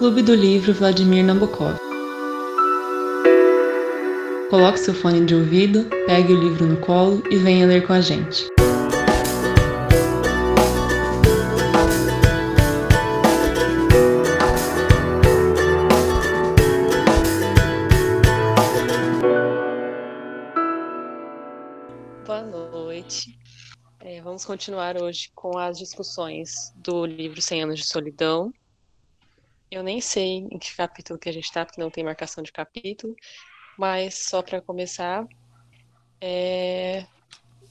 Clube do Livro Vladimir Nabokov. Coloque seu fone de ouvido, pegue o livro no colo e venha ler com a gente. Boa noite. É, vamos continuar hoje com as discussões do livro Cem Anos de Solidão. Eu nem sei em que capítulo que a gente está, porque não tem marcação de capítulo, mas só para começar, é,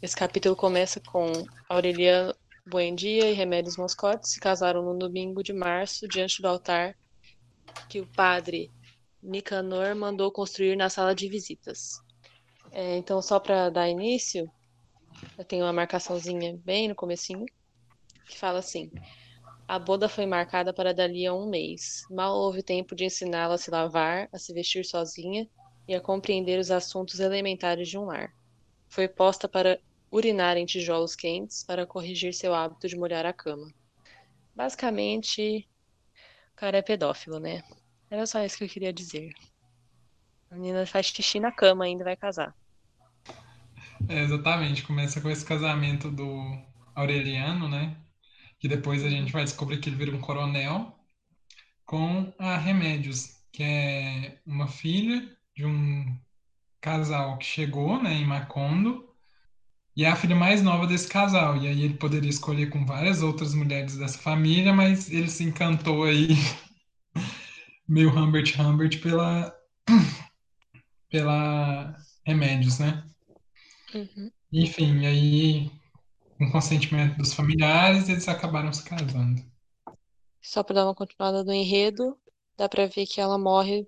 esse capítulo começa com Aureliano Buendia e Remédios Moscotes se casaram no domingo de março diante do altar que o padre Nicanor mandou construir na sala de visitas. É, então, só para dar início, eu tenho uma marcaçãozinha bem no comecinho, que fala assim: A boda foi marcada para dali a um mês. Mal houve tempo de ensiná-la a se lavar, a se vestir sozinha e a compreender os assuntos elementares de um lar. Foi posta para urinar em tijolos quentes para corrigir seu hábito de molhar a cama. Basicamente, o cara é pedófilo, né? Era só isso que eu queria dizer. A menina faz xixi na cama ainda vai casar. É, exatamente, começa com esse casamento do Aureliano, né? Que depois a gente vai descobrir que ele vira um coronel, com a Remédios, que é uma filha de um casal que chegou, né, em Macondo, e é a filha mais nova desse casal. E aí ele poderia escolher com várias outras mulheres dessa família, mas ele se encantou aí, meio Humbert Humbert, pela, pela Remédios, né? Uhum. Enfim, aí, com consentimento dos familiares, eles acabaram se casando. Só para dar uma continuada no enredo, dá para ver que ela morre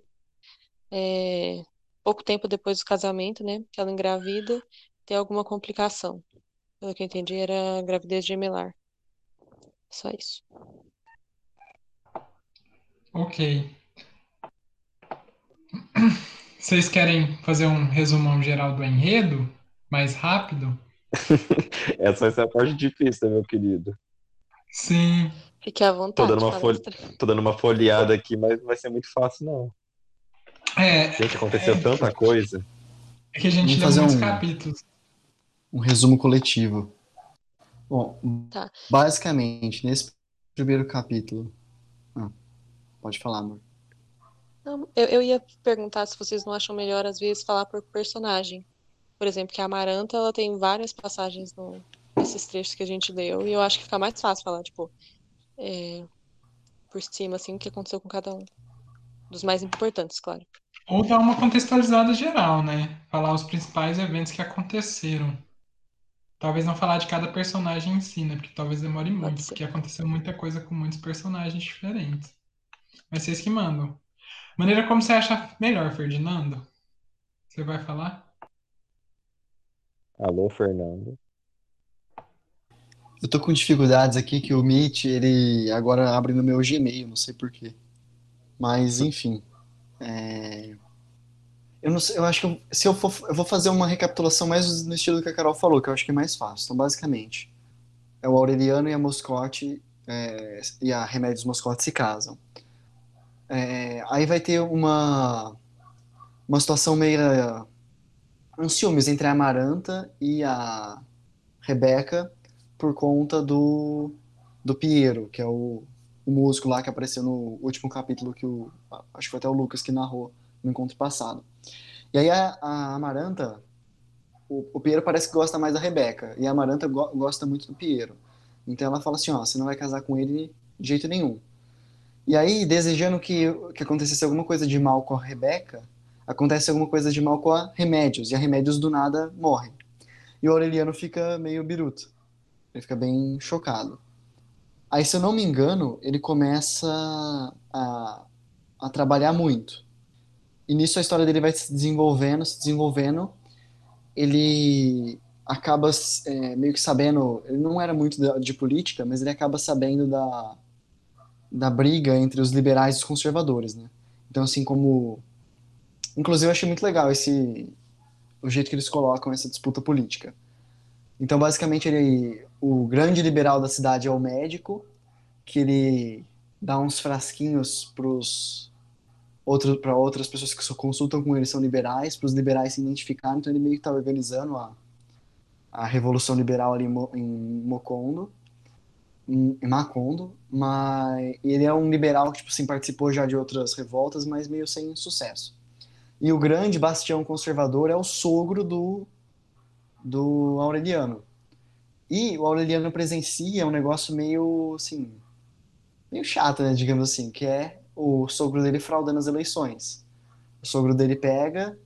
é, pouco tempo depois do casamento, né? Que ela engravida, tem alguma complicação. Pelo que eu entendi, era gravidez gemelar. Só isso. Ok. Vocês querem fazer um resumão geral do enredo? Mais rápido? Essa vai ser a parte difícil, meu querido? Sim. Fique à Tô vontade. dando uma, folha, tô dando uma folheada aqui, mas não vai ser muito fácil, não. É, Gente, aconteceu É. tanta coisa. é que a gente Vamos fazer muitos um- capítulos. um resumo coletivo. Bom, Tá. basicamente, nesse primeiro capítulo. Ah, pode falar, amor. Não, eu, eu ia perguntar se vocês não acham melhor, às vezes, falar por personagem. Por exemplo, que a Amaranta, ela tem várias passagens no, nesses trechos que a gente leu, e eu acho que fica mais fácil falar, tipo, é, por cima, assim, o que aconteceu com cada um. Dos mais importantes, claro. Ou dar uma contextualizada geral, né? Falar os principais eventos que aconteceram. Talvez não falar de cada personagem em si, né? Porque talvez demore muito, ser. porque aconteceu muita coisa com muitos personagens diferentes. Mas vocês que mandam. Maneira como você acha melhor, Ferdinando? Você vai falar? Alô, Fernando. Eu tô com dificuldades aqui que o Meet, ele agora abre no meu Gmail, não sei por quê. Mas, enfim. é, Eu não sei, eu acho que eu- se eu for, eu vou fazer uma recapitulação mais no estilo que a Carol falou, que eu acho que é mais fácil. Então, basicamente, é o Aureliano e a Moscote é, e a Remédios Moscote se casam. É, aí vai ter uma uma situação meio um ciúmes entre a Amaranta e a Rebeca por conta do do Piero, que é o, o músico lá que apareceu no último capítulo que o acho que foi até o Lucas que narrou no encontro passado. E aí a, a Amaranta, o, o Piero parece que gosta mais da Rebeca, e a Amaranta go- gosta muito do Piero. Então ela fala assim, ó, você não vai casar com ele de jeito nenhum. E aí, desejando que, que acontecesse alguma coisa de mal com a Rebeca, acontece alguma coisa de mal com a Remédios, e a Remédios do nada morre. E o Aureliano fica meio biruto. Ele fica bem chocado. Aí, se eu não me engano, ele começa a, a trabalhar muito. E nisso a história dele vai se desenvolvendo, se desenvolvendo. Ele acaba é, meio que sabendo, ele não era muito de, de política, mas ele acaba sabendo da, da briga entre os liberais e os conservadores, né? Então, assim, como... Inclusive, eu achei muito legal esse... o jeito que eles colocam essa disputa política. Então, basicamente, ele... o grande liberal da cidade é o médico, que ele dá uns frasquinhos pros outros para outras pessoas que só consultam com ele são liberais, para os liberais se identificarem, então ele meio que tá organizando a, a revolução liberal ali em Mocondo, em, em Macondo, mas ele é um liberal que tipo assim participou já de outras revoltas, mas meio sem sucesso. E o grande bastião conservador é o sogro do do Aureliano. E o Aureliano presencia um negócio meio assim, meio chato, né, digamos assim, que é o sogro dele fraudando as eleições. O sogro dele pega,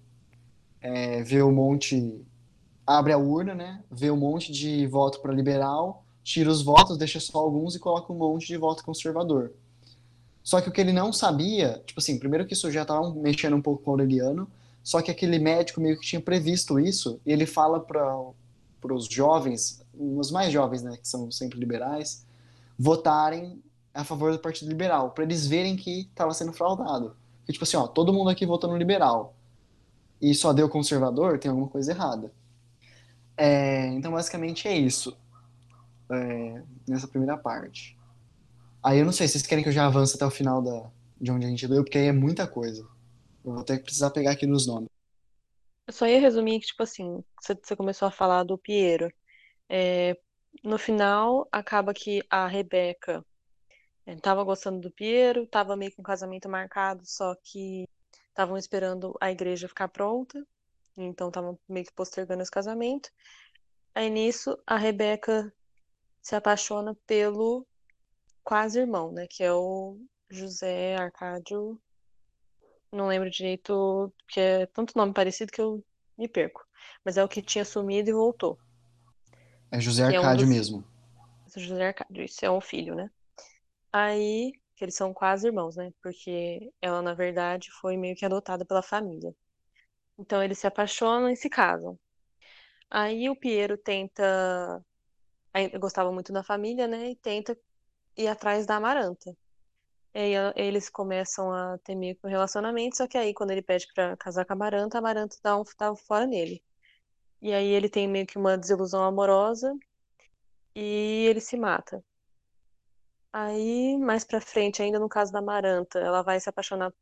é, vê um monte, abre a urna, né? Vê um monte de voto para liberal, tira os votos, deixa só alguns e coloca um monte de voto conservador. Só que o que ele não sabia, tipo assim, primeiro que isso já estava mexendo um pouco com o Aureliano, só que aquele médico meio que tinha previsto isso, e ele fala para os jovens, os mais jovens, né, que são sempre liberais, votarem a favor do Partido Liberal, para eles verem que estava sendo fraudado. Que, tipo assim, ó, todo mundo aqui votou no liberal e só deu conservador, tem alguma coisa errada. É, então, basicamente é isso. É, nessa primeira parte. Aí eu não sei, vocês querem que eu já avance até o final da, de onde a gente leu, porque aí é muita coisa. Eu vou até precisar pegar aqui nos nomes. Eu só ia resumir que, tipo assim, você, começou a falar do Piero. É, no final, acaba que a Rebeca ele tava gostando do Piero, tava meio com o casamento marcado, só que estavam esperando a igreja ficar pronta, então estavam meio que postergando esse casamento. Aí nisso, a Rebeca se apaixona pelo quase irmão, né, que é o José Arcádio. Não lembro direito, porque é tanto nome parecido que eu me perco. Mas é o que tinha sumido e voltou. É José Arcádio é um dos... mesmo. José Arcádio, isso é um filho, né? Aí, que eles são quase irmãos, né? Porque ela, na verdade, foi meio que adotada pela família. Então, eles se apaixonam e se casam. Aí, o Piero tenta. Gostava muito da família, né? E tenta ir atrás da Amaranta. E aí, eles começam a ter meio que um relacionamento, só que aí, quando ele pede pra casar com a Amaranta, a Amaranta dá um, dá fora nele. E aí, ele tem meio que uma desilusão amorosa e ele se mata. Aí, mais pra frente, ainda no caso da Maranta, ela vai se apaixonar.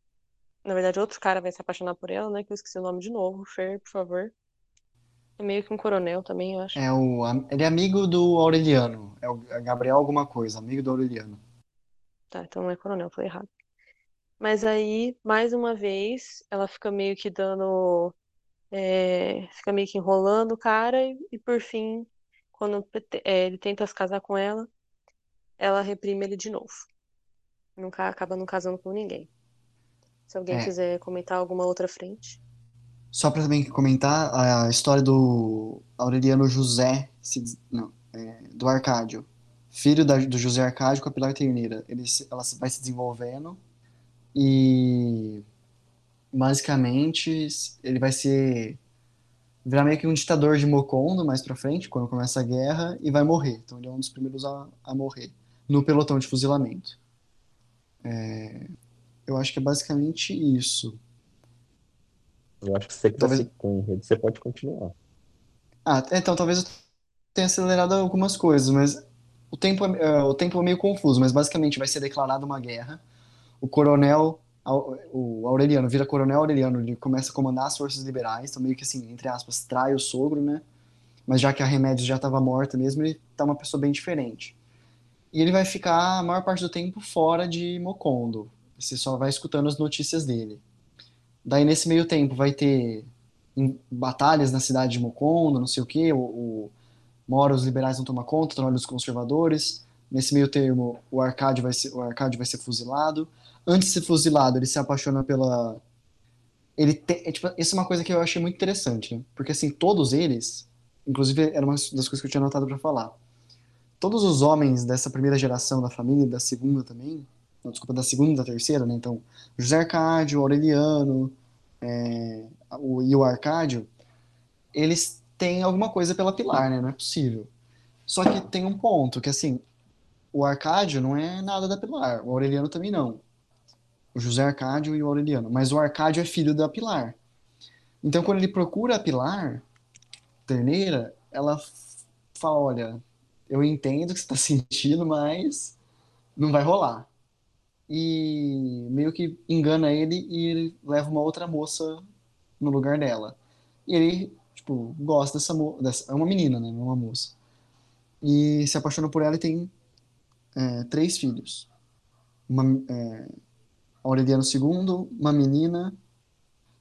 Na verdade, outro cara vai se apaixonar por ela, né? Que eu esqueci o nome de novo. Fer, por favor. Meio que um coronel também, eu acho. É o, ele é amigo do Aureliano. É o Gabriel alguma coisa, amigo do Aureliano. Tá, então não é coronel, foi errado. Mas aí, mais uma vez, ela fica meio que dando. É, fica meio que enrolando o cara e, e por fim, quando é, ele tenta se casar com ela, ela reprime ele de novo. Nunca acaba não casando com ninguém. Se alguém é. quiser comentar alguma outra frente. Só para também comentar a história do Aureliano José, não, é, do Arcádio, filho da, do José Arcádio com a Pilar Terneira. Ele, ela vai se desenvolvendo e basicamente ele vai ser virar meio que um ditador de Mocondo mais pra frente, quando começa a guerra, e vai morrer. Então ele é um dos primeiros a, a morrer no pelotão de fuzilamento. É, eu acho que é basicamente isso. Eu acho que você que tá talvez... com rede, você pode continuar. Ah, então talvez eu tenha acelerado algumas coisas, mas o tempo, é, uh, o tempo é meio confuso, mas basicamente vai ser declarada uma guerra. O coronel, o Aureliano vira coronel Aureliano, ele começa a comandar as forças liberais, então meio que assim, entre aspas, trai o sogro, né? Mas já que a Remédios já estava morta mesmo, ele tá uma pessoa bem diferente. E ele vai ficar a maior parte do tempo fora de Mocondo. Você só vai escutando as notícias dele. Daí, nesse meio tempo, vai ter batalhas na cidade de Mocondo, não sei o quê. O, o, os liberais vão tomar conta, hora os conservadores. Nesse meio termo, o Arcádio vai ser, o Arcádio vai ser fuzilado. Antes de ser fuzilado, ele se apaixona pela... Ele é, tipo, isso é uma coisa que eu achei muito interessante, né? Porque, assim, todos eles... Inclusive, era uma das coisas que eu tinha anotado para falar todos os homens dessa primeira geração da família, da segunda também, não, desculpa, da segunda e da terceira, né? Então, José Arcádio, Aureliano é, o, e o Arcádio, eles têm alguma coisa pela Pilar, né? Não é possível. Só que tem um ponto, que assim, o Arcádio não é nada da Pilar, o Aureliano também não. O José Arcádio e o Aureliano. Mas o Arcádio é filho da Pilar. Então, quando ele procura a Pilar, Terneira, ela fala, olha, eu entendo o que você está sentindo, mas não vai rolar. E meio que engana ele e ele leva uma outra moça no lugar dela. E ele, tipo, gosta dessa moça. É uma menina, né? Não é uma moça. E se apaixona por ela e tem é, três filhos. Uma, é, Aureliano II, uma menina,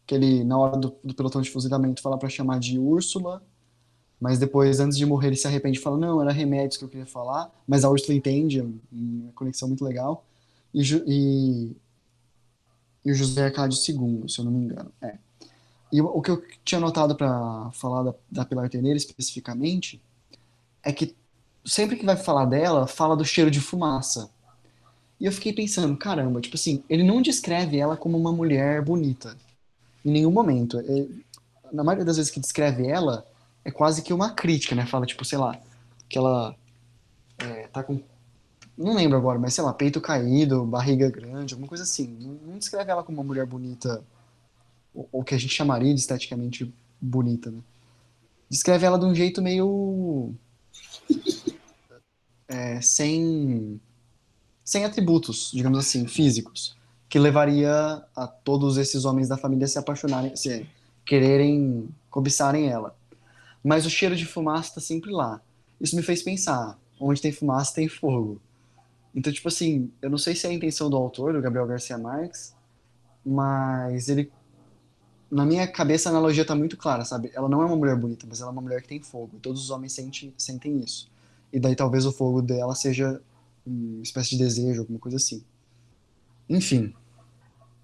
que ele, na hora do, do pelotão de fuzilamento, fala para chamar de Úrsula, mas depois, antes de morrer, ele se arrepende e fala: Não, era remédios que eu queria falar. Mas a Úrsula entende, é uma conexão muito legal. E, e, e o José Arcádio II, se eu não me engano. É. E o que eu tinha notado para falar da, da Pilar Terneira especificamente é que sempre que vai falar dela, fala do cheiro de fumaça. E eu fiquei pensando, caramba, tipo assim, ele não descreve ela como uma mulher bonita. Em nenhum momento. É, na maioria das vezes que descreve ela, é quase que uma crítica, né? Fala, tipo, sei lá, que ela é, tá com. Não lembro agora, mas sei lá, peito caído, barriga grande, alguma coisa assim. Não, não descreve ela como uma mulher bonita, ou, ou que a gente chamaria de esteticamente bonita, né? Descreve ela de um jeito meio. É, sem. sem atributos, digamos assim, físicos, que levaria a todos esses homens da família se apaixonarem, se quererem cobiçarem ela mas o cheiro de fumaça está sempre lá. Isso me fez pensar, onde tem fumaça tem fogo. Então, tipo assim, eu não sei se é a intenção do autor, do Gabriel Garcia Marques, mas ele na minha cabeça a analogia tá muito clara, sabe? Ela não é uma mulher bonita, mas ela é uma mulher que tem fogo. Todos os homens sentem, sentem isso. E daí talvez o fogo dela seja uma espécie de desejo, alguma coisa assim. Enfim.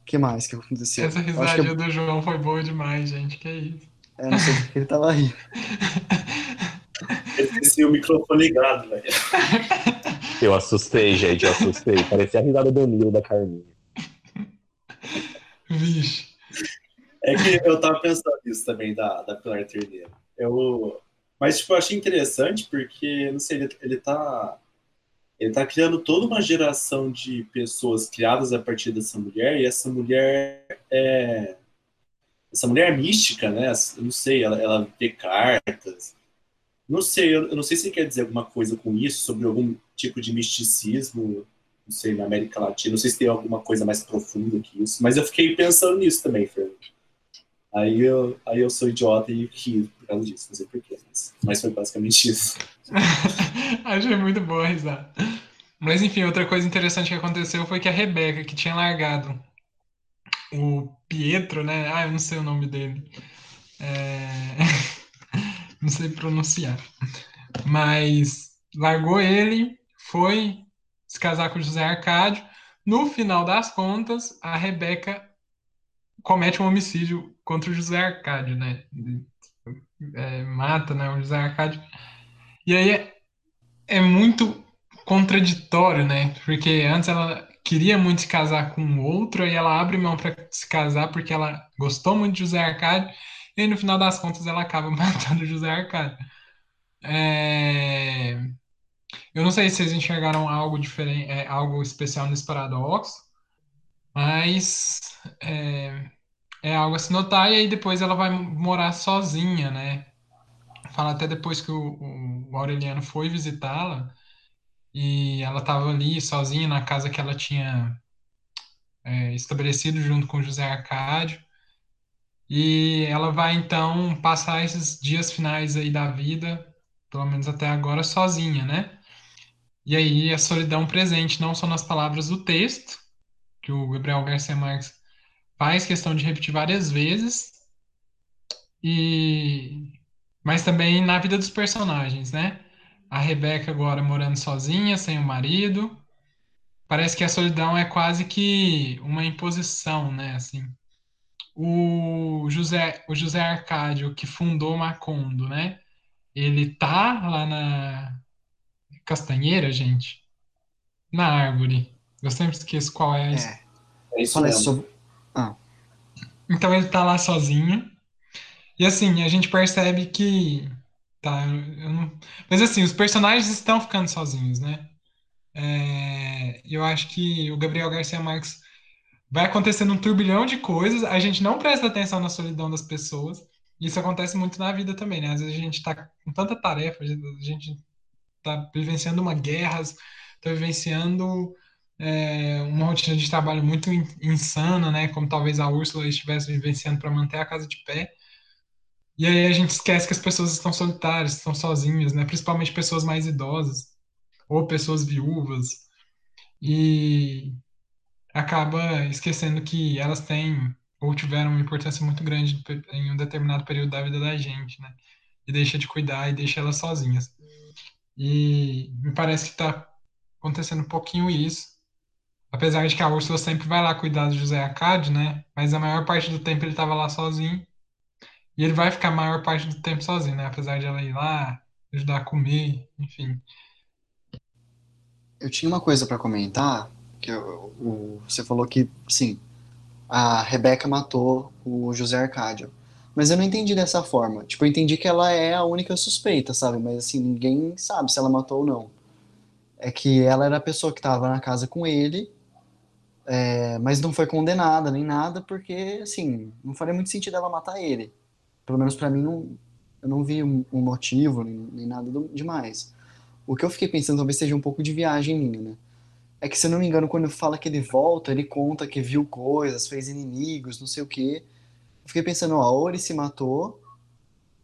O que mais que aconteceu? Essa risadinha do João foi boa demais, gente. Que isso. É, não sei porque ele tava aí. Esqueci o microfone ligado, velho. Eu assustei, gente, eu assustei. Parecia a risada do Nilo da Carminha. Vixe. É que eu tava pensando nisso também da, da Pilar Terneira. Eu, mas, tipo, eu achei interessante porque, não sei, ele, ele tá. Ele tá criando toda uma geração de pessoas criadas a partir dessa mulher, e essa mulher é essa mulher mística, né? Eu não sei, ela, ela vê cartas. Não sei, eu, não sei se quer dizer alguma coisa com isso, sobre algum tipo de misticismo, não sei, na América Latina. Não sei se tem alguma coisa mais profunda que isso. Mas eu fiquei pensando nisso também, Fernando. Aí eu, aí eu sou idiota e ri por causa disso, não sei porquê, mas, mas foi basicamente isso. Achei muito boa a risada. Mas enfim, outra coisa interessante que aconteceu foi que a Rebeca, que tinha largado o Pietro, né? Ah, eu não sei o nome dele. É... não sei pronunciar. Mas largou ele, foi se casar com José Arcádio. No final das contas, a Rebeca comete um homicídio contra o José Arcádio, né? É, mata né, o José Arcádio. E aí é, é muito contraditório, né? Porque antes ela queria muito se casar com outro, aí ela abre mão para se casar porque ela gostou muito de José Arcádio, e no final das contas ela acaba matando José Arcádio. É... Eu não sei se vocês enxergaram algo diferente, é, algo especial nesse paradoxo, mas é, é algo a se notar, e aí depois ela vai morar sozinha, né? Fala até depois que o, o Aureliano foi visitá-la, e ela estava ali sozinha na casa que ela tinha é, estabelecido junto com José Arcádio. E ela vai então passar esses dias finais aí da vida, pelo menos até agora, sozinha, né? E aí a solidão presente não só nas palavras do texto, que o Gabriel Garcia Marques faz questão de repetir várias vezes, e mas também na vida dos personagens, né? a Rebeca agora morando sozinha, sem o marido. Parece que a solidão é quase que uma imposição, né? Assim, o José, o José Arcádio, que fundou Macondo, né? Ele tá lá na Castanheira, gente? Na árvore. Eu sempre esqueço qual é. É, é isso Fala sobre... ah. Então ele tá lá sozinho. E assim, a gente percebe que Tá, eu não... Mas assim, os personagens estão ficando sozinhos, né? É, eu acho que o Gabriel Garcia Marques vai acontecendo um turbilhão de coisas, a gente não presta atenção na solidão das pessoas. Isso acontece muito na vida também, né? Às vezes a gente tá com tanta tarefa, a gente tá vivenciando uma guerra, tá vivenciando é, uma rotina de trabalho muito in- insana, né? Como talvez a Úrsula estivesse vivenciando para manter a casa de pé. E aí a gente esquece que as pessoas estão solitárias, estão sozinhas, né? Principalmente pessoas mais idosas ou pessoas viúvas. E acaba esquecendo que elas têm ou tiveram uma importância muito grande em um determinado período da vida da gente, né? E deixa de cuidar e deixa elas sozinhas. E me parece que está acontecendo um pouquinho isso. Apesar de que a Úrsula sempre vai lá cuidar do José Acádio, né? Mas a maior parte do tempo ele estava lá sozinho. E ele vai ficar a maior parte do tempo sozinho, né? Apesar de ela ir lá, ajudar a comer, enfim. Eu tinha uma coisa para comentar, que o- você falou que, sim, a Rebeca matou o José Arcádio. Mas eu não entendi dessa forma. Tipo, eu entendi que ela é a única suspeita, sabe? Mas assim, ninguém sabe se ela matou ou não. É que ela era a pessoa que estava na casa com ele, é, mas não foi condenada nem nada, porque, assim, não faria muito sentido ela matar ele. Pelo menos pra mim, não, eu não vi um, um motivo, nem, nem nada do- demais. O que eu fiquei pensando talvez seja um pouco de viagem minha, né? É que, se eu não me engano, quando fala que ele volta, ele conta que viu coisas, fez inimigos, não sei o quê. Eu fiquei pensando, ó, ou ele se matou,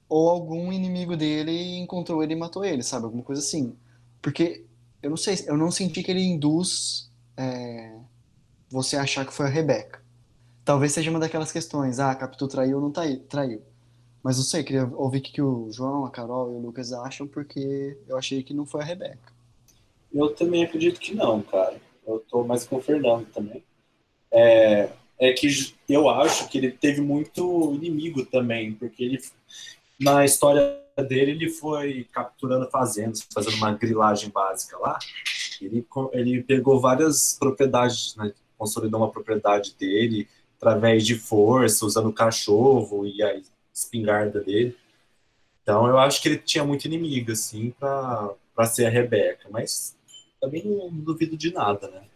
ou algum inimigo dele encontrou ele e matou ele, sabe? Alguma coisa assim. Porque eu não sei, eu não senti que ele induz é, você achar que foi a Rebeca. Talvez seja uma daquelas questões, ah, Capitu traiu ou não traiu. Mas não sei, queria ouvir o que o João, a Carol e o Lucas acham, porque eu achei que não foi a Rebeca. Eu também acredito que não, cara. Eu tô mais com o Fernando também. É, é que eu acho que ele teve muito inimigo também, porque ele, na história dele, ele foi capturando fazendas, fazendo uma grilagem básica lá. Ele, ele pegou várias propriedades, né? Consolidou uma propriedade dele através de força, usando o cachorro e a espingarda dele. Então eu acho que ele tinha muito inimigo, assim, pra ser a Rebeca. Mas também não duvido de nada, né?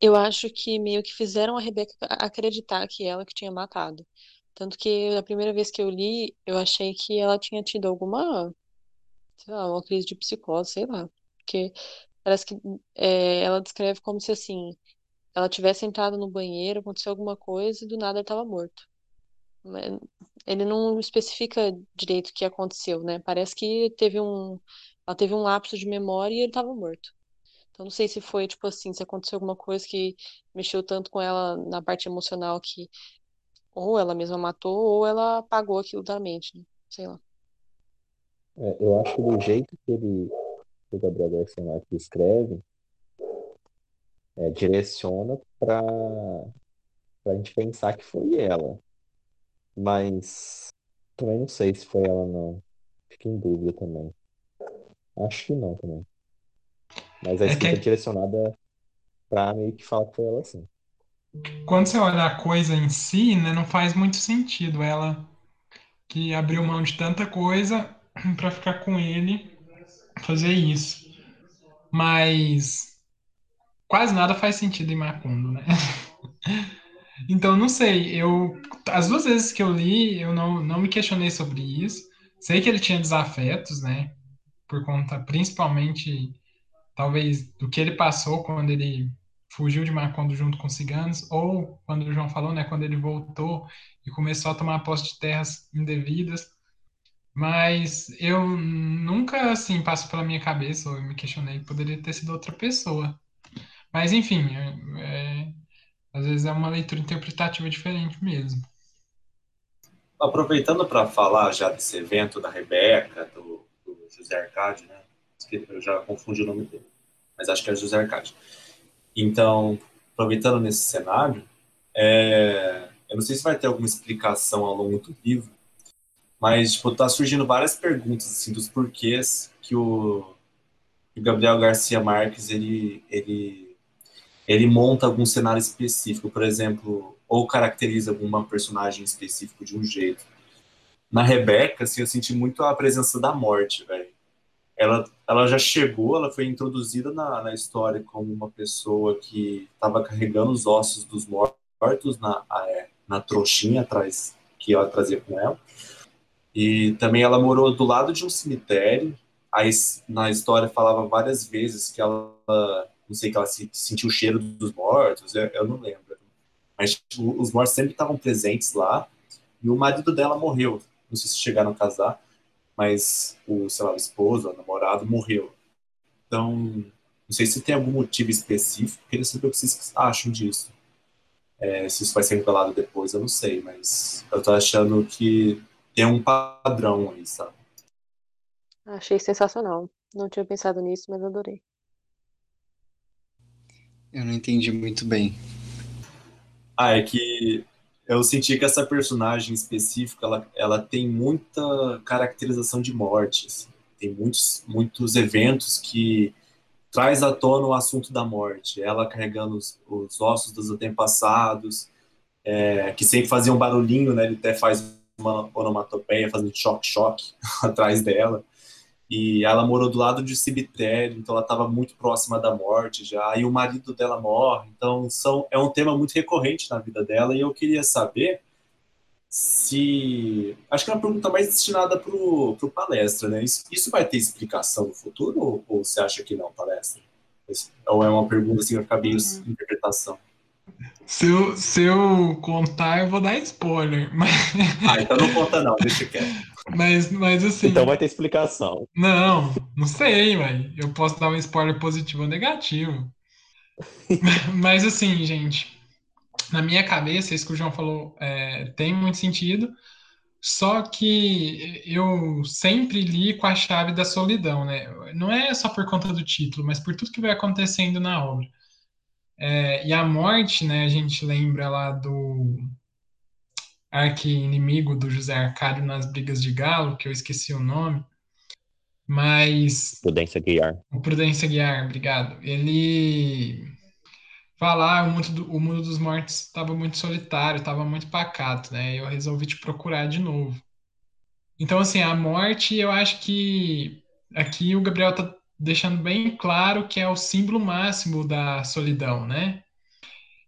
Eu acho que meio que fizeram a Rebeca acreditar que ela que tinha matado. Tanto que a primeira vez que eu li, eu achei que ela tinha tido alguma, sei lá, uma crise de psicose, sei lá. Porque parece que é, ela descreve como se assim, ela tivesse entrado no banheiro, aconteceu alguma coisa e do nada estava morto. Ele não especifica direito o que aconteceu, né? Parece que teve um, ela teve um lapso de memória e ele estava morto. Então não sei se foi tipo assim, se aconteceu alguma coisa que mexeu tanto com ela na parte emocional que ou ela mesma matou ou ela apagou aquilo da mente, né? Sei lá. É, eu acho que do jeito que ele, que o Gabriel Garcia Marques escreve, é, direciona para a gente pensar que foi ela. Mas também não sei se foi ela, não. Fico em dúvida também. Acho que não também. Mas a É que escrita é- direcionada pra meio que falar foi ela sim. quando você olha a coisa em si, né, não faz muito sentido ela que abriu mão de tanta coisa para ficar com ele fazer isso. Mas quase nada faz sentido em Macondo, né? Então, não sei, eu as duas vezes que eu li, eu não, não me questionei sobre isso. Sei que ele tinha desafetos, né? Por conta, principalmente, talvez, do que ele passou quando ele fugiu de Macondo junto com os ciganos, ou quando o João falou, né? Quando ele voltou e começou a tomar posse de terras indevidas. Mas eu nunca, assim, passo pela minha cabeça, ou eu me questionei, que poderia ter sido outra pessoa. Mas, enfim, é- é- às vezes é uma leitura interpretativa diferente mesmo. Aproveitando para falar já desse evento da Rebeca, do José Arcade, né? Eu já confundi o nome dele, mas acho que é José Arcade. Então, aproveitando nesse cenário, é, eu não sei se vai ter alguma explicação ao longo do livro, mas tipo, tá surgindo várias perguntas assim dos porquês que o, o Gabriel Garcia Marques ele, ele, ele monta algum cenário específico, por exemplo, ou caracteriza alguma personagem específico de um jeito. Na Rebeca, assim, eu senti muito a presença da morte, velho. Ela, ela já chegou, ela foi introduzida na, na história como uma pessoa que estava carregando os ossos dos mortos na, é, na trouxinha atrás, que ela trazia com ela. E também ela morou do lado de um cemitério, aí na história falava várias vezes que ela, não sei, que ela sentiu o cheiro dos mortos, eu, eu não lembro. Mas tipo, os mortos sempre estavam presentes lá, e o marido dela morreu. Não sei se chegaram a casar, mas o, sei lá, o esposo, o namorado, morreu. Então, não sei se tem algum motivo específico, queria saber o que vocês acham disso. É, se isso vai ser revelado depois, eu não sei, mas eu tô achando que tem um padrão aí, sabe? Achei sensacional. Não tinha pensado nisso, mas adorei. Eu não entendi muito bem. Ah, é que eu senti que essa personagem específica, ela, ela tem muita caracterização de morte. Assim. Tem muitos, muitos eventos que traz à tona o assunto da morte. Ela carregando os, os ossos dos antepassados, é, que sempre faziam um barulhinho, né? Ele até faz uma onomatopeia, fazendo choque-choque atrás dela. E ela morou do lado de cemitério, então ela estava muito próxima da morte já. E o marido dela morre, então são, é um tema muito recorrente na vida dela. E eu queria saber se. Acho que é uma pergunta mais destinada para o palestra, né? Isso, isso, vai ter explicação no futuro ou, ou, você acha que não, palestra? Ou é uma pergunta assim, vai ficar bem uhum. interpretação? Se eu, se eu contar, eu vou dar spoiler. Mas... Ah, então não conta não, deixa quieto. Mas, mas assim. Então vai ter explicação. Não, não sei, mas eu posso dar um spoiler positivo ou negativo. mas assim, gente, na minha cabeça, isso que o João falou é, tem muito sentido. Só que eu sempre li com a chave da solidão, né? Não é só por conta do título, mas por tudo que vai acontecendo na obra. É, e a morte, né? A gente lembra lá do arqui-inimigo do José Arcádio nas Brigas de Galo, que eu esqueci o nome, mas... Prudência Guiar. O Prudência Guiar, obrigado. Ele fala, ah, o mundo, do, o mundo dos mortos estava muito solitário, estava muito pacato, né? Eu resolvi te procurar de novo. Então, assim, a morte, eu acho que aqui o Gabriel está deixando bem claro que é o símbolo máximo da solidão, né?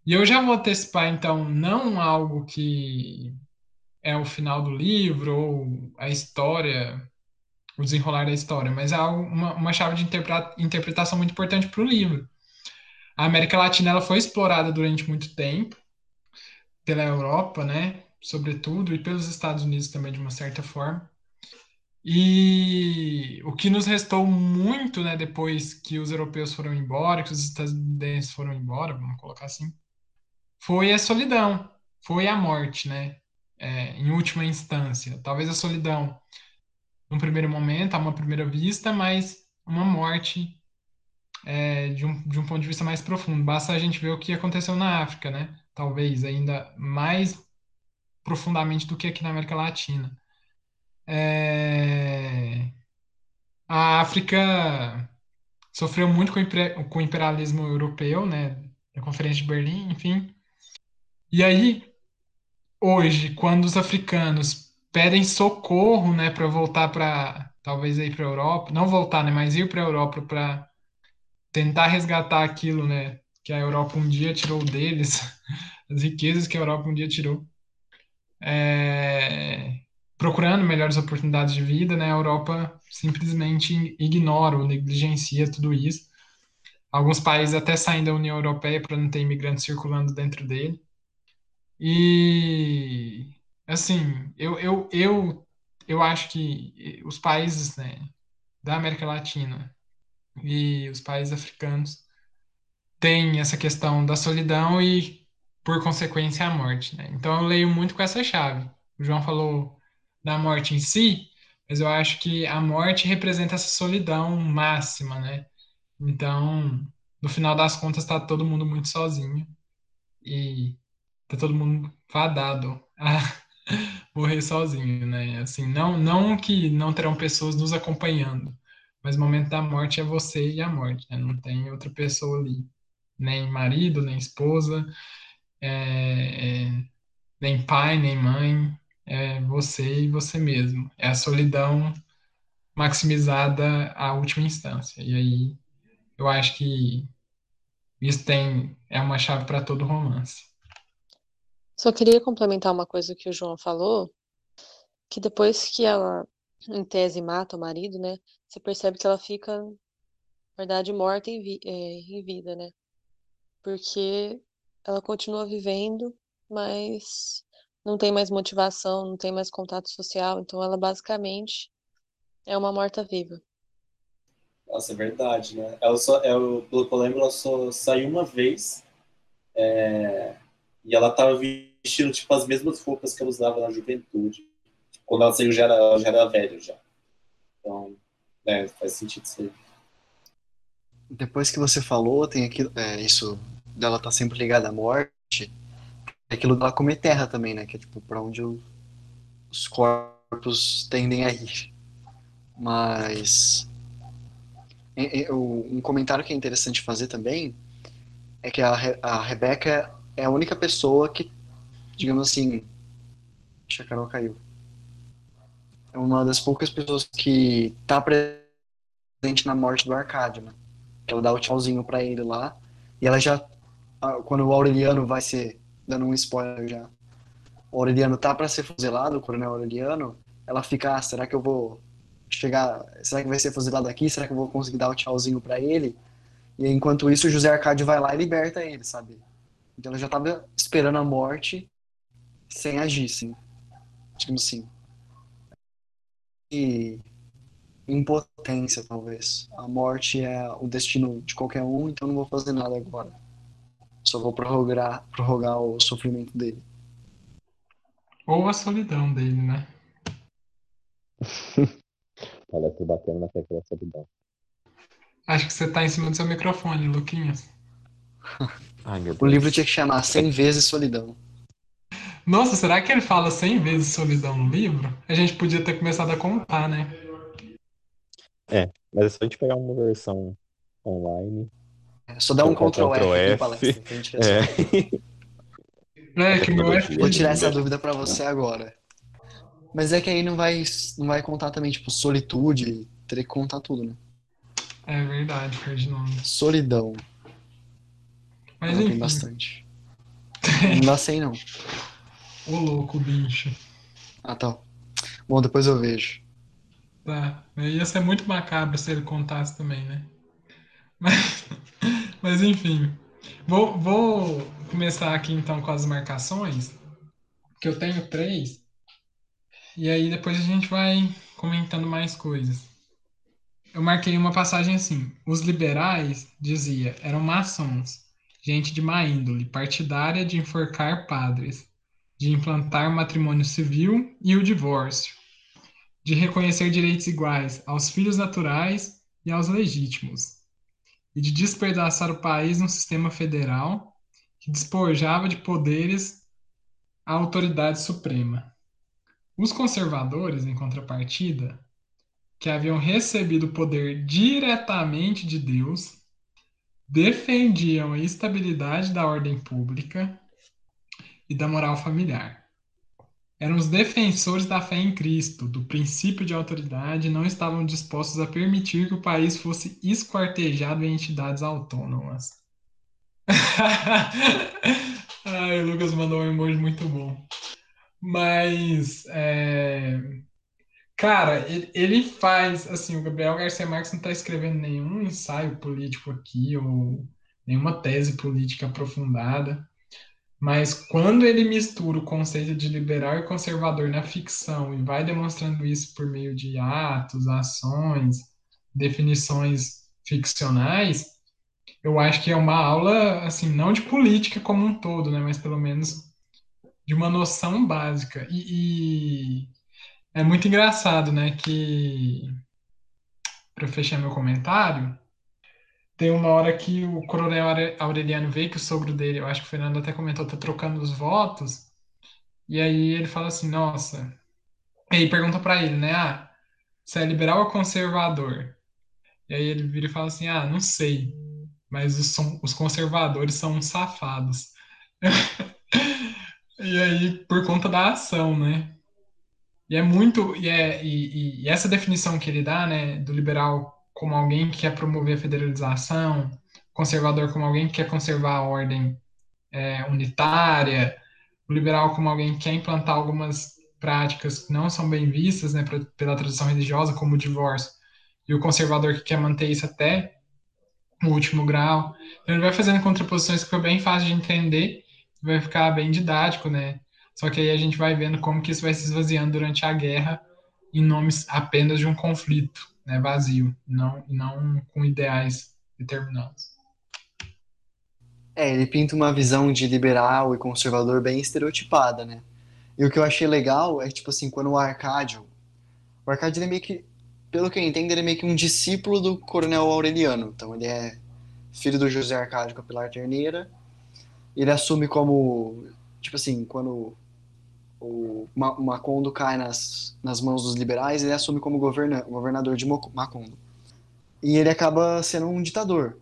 E eu já vou antecipar, então, não algo que é o final do livro ou a história, o desenrolar da história, mas é uma, uma chave de interpretação muito importante para o livro. A América Latina ela foi explorada durante muito tempo pela Europa, né, sobretudo, e pelos Estados Unidos também de uma certa forma. E o que nos restou muito, né, depois que os europeus foram embora, que os estadunidenses foram embora, vamos colocar assim, foi a solidão, foi a morte, né? É, em última instância. Talvez a solidão, num primeiro momento, a uma primeira vista, mas uma morte é, de, um, de um ponto de vista mais profundo. Basta a gente ver o que aconteceu na África, né? Talvez ainda mais profundamente do que aqui na América Latina. É... A África sofreu muito com o imperialismo europeu, né? A Conferência de Berlim, enfim. E aí, hoje, quando os africanos pedem socorro, né, para voltar para talvez ir para a Europa, não voltar, né, mas ir para a Europa para tentar resgatar aquilo, né, que a Europa um dia tirou deles, as riquezas que a Europa um dia tirou, é, procurando melhores oportunidades de vida, né, a Europa simplesmente ignora ou negligencia tudo isso. Alguns países até saem da União Europeia para não ter imigrantes circulando dentro dele. E, assim, eu, eu, eu, eu acho que os países né, da América Latina e os países africanos têm essa questão da solidão e, por consequência, a morte. Né? Então, eu leio muito com essa chave. O João falou da morte em si, mas eu acho que a morte representa essa solidão máxima, né? Então, no final das contas, está todo mundo muito sozinho. E tá todo mundo fadado a morrer sozinho, né? Assim, não, não que não terão pessoas nos acompanhando, mas o momento da morte é você e a morte, né? Não tem outra pessoa ali, nem marido, nem esposa, é, é, nem pai, nem mãe, é você e você mesmo. É a solidão maximizada à última instância. E aí, eu acho que isso tem é uma chave para todo romance. Só queria complementar uma coisa que o João falou, que depois que ela em tese mata o marido, né? Você percebe que ela fica, na verdade, morta em, vi- é, em vida, né? Porque ela continua vivendo, mas não tem mais motivação, não tem mais contato social, então ela basicamente é uma morta-viva. Nossa, é verdade, né? Ela só, eu, pelo que eu lembro, ela só saiu uma vez é, e ela tava vestindo tipo as mesmas roupas que ela usava na juventude. Quando ela saiu já era, ela já era velha já. Então, é, faz sentido isso aí. Depois que você falou, tem aquilo, é, isso dela tá sempre ligada à morte, é aquilo dela comer terra também, né? Que é tipo pra onde o- os corpos tendem a ir. Mas um comentário que é interessante fazer também é que a, Re- a Rebeca é a única pessoa que, digamos assim, que a Carol caiu. É uma das poucas pessoas que tá presente na morte do Arcádio, né? Ela dá o tchauzinho pra ele lá. E ela já. Quando o Aureliano vai ser. Dando um spoiler já. O Aureliano tá pra ser fuzilado, o coronel Aureliano. Ela fica, ah, será que eu vou chegar. Será que vai ser fuzilado aqui? Será que eu vou conseguir dar o tchauzinho pra ele? E enquanto isso, o José Arcádio vai lá e liberta ele, sabe? Então ela já tava esperando a morte sem agir, sim. Digamos assim. E impotência, talvez. A morte é o destino de qualquer um, então não vou fazer nada agora. Só vou prorrogar, prorrogar o sofrimento dele. Ou a solidão dele, né? Parece batendo na tecla da solidão. Acho que você tá em cima do seu microfone, Luquinhas. Ai, meu O livro tinha que chamar 100 vezes solidão. Nossa, será que ele fala 100 vezes solidão no livro? A gente podia ter começado a contar, né? Mas é só a gente pegar uma versão online. É só dar um Ctrl Ctrl F F. palestra. que a gente resolve. É. É, que meu F. Vou tirar essa dúvida pra você agora. Mas é que aí não vai, não vai contar também, tipo, solitude. Teria que contar tudo, né? É verdade, Ferdinando. Solidão. Mas tem bastante. Não dá 100, não. ô louco, bicho. Ah, tá. Bom, depois eu vejo. Tá. Ia ser muito macabro se ele contasse também, né? Mas, mas enfim. Vou, vou começar aqui então com as marcações, que eu tenho três. E aí depois a gente vai comentando mais coisas. Eu marquei uma passagem assim: os liberais, dizia, eram maçons, gente de má índole, partidária de enforcar padres, de implantar o matrimônio civil e o divórcio de reconhecer direitos iguais aos filhos naturais e aos legítimos, e de despedaçar o país num sistema federal que despojava de poderes a autoridade suprema. Os conservadores, em contrapartida, que haviam recebido o poder diretamente de Deus, defendiam a estabilidade da ordem pública e da moral familiar eram os defensores da fé em Cristo, do princípio de autoridade, e não estavam dispostos a permitir que o país fosse esquartejado em entidades autônomas. Ai, o Lucas mandou um emoji muito bom. Mas, é, cara, ele, faz, assim, o Gabriel Garcia Marques não está escrevendo nenhum ensaio político aqui, ou nenhuma tese política aprofundada. Mas quando ele mistura o conceito de liberal e conservador na ficção e vai demonstrando isso por meio de atos, ações, definições ficcionais, eu acho que é uma aula, assim, não de política como um todo, né, mas pelo menos de uma noção básica. E, e é muito engraçado, né, que para fechar meu comentário, tem uma hora que o coronel Aureliano vê que o sogro dele, eu acho que o Fernando até comentou, tá trocando os votos. E aí ele fala assim, nossa. E aí pergunta para ele, né? Ah, você é liberal ou conservador? E aí ele vira e fala assim, ah, não sei. Mas os, os conservadores são uns safados. e aí, por conta da ação, né? E é muito. E, é, e, e essa definição que ele dá, né, do liberal como alguém que quer promover a federalização, conservador como alguém que quer conservar a ordem é, unitária, o liberal como alguém que quer implantar algumas práticas que não são bem vistas né, pra, pela tradição religiosa, como o divórcio, e o conservador que quer manter isso até o último grau. Então, ele vai fazendo contraposições que ficam bem fácil de entender, vai ficar bem didático, né? Só que aí a gente vai vendo como que isso vai se esvaziando durante a guerra em nomes apenas de um conflito, né, vazio, não, não com ideais determinados. É, ele pinta uma visão de liberal e conservador bem estereotipada, né? E o que eu achei legal é, tipo assim, quando o Arcádio... O Arcádio, ele é meio que... Pelo que eu entendo, ele é meio que um discípulo do Coronel Aureliano. Então, ele é filho do José Arcádio Capilar Terneira. Ele assume como... Tipo assim, quando o Macondo cai nas, nas mãos dos liberais, ele assume como governa, governador de Macondo. E ele acaba sendo um ditador.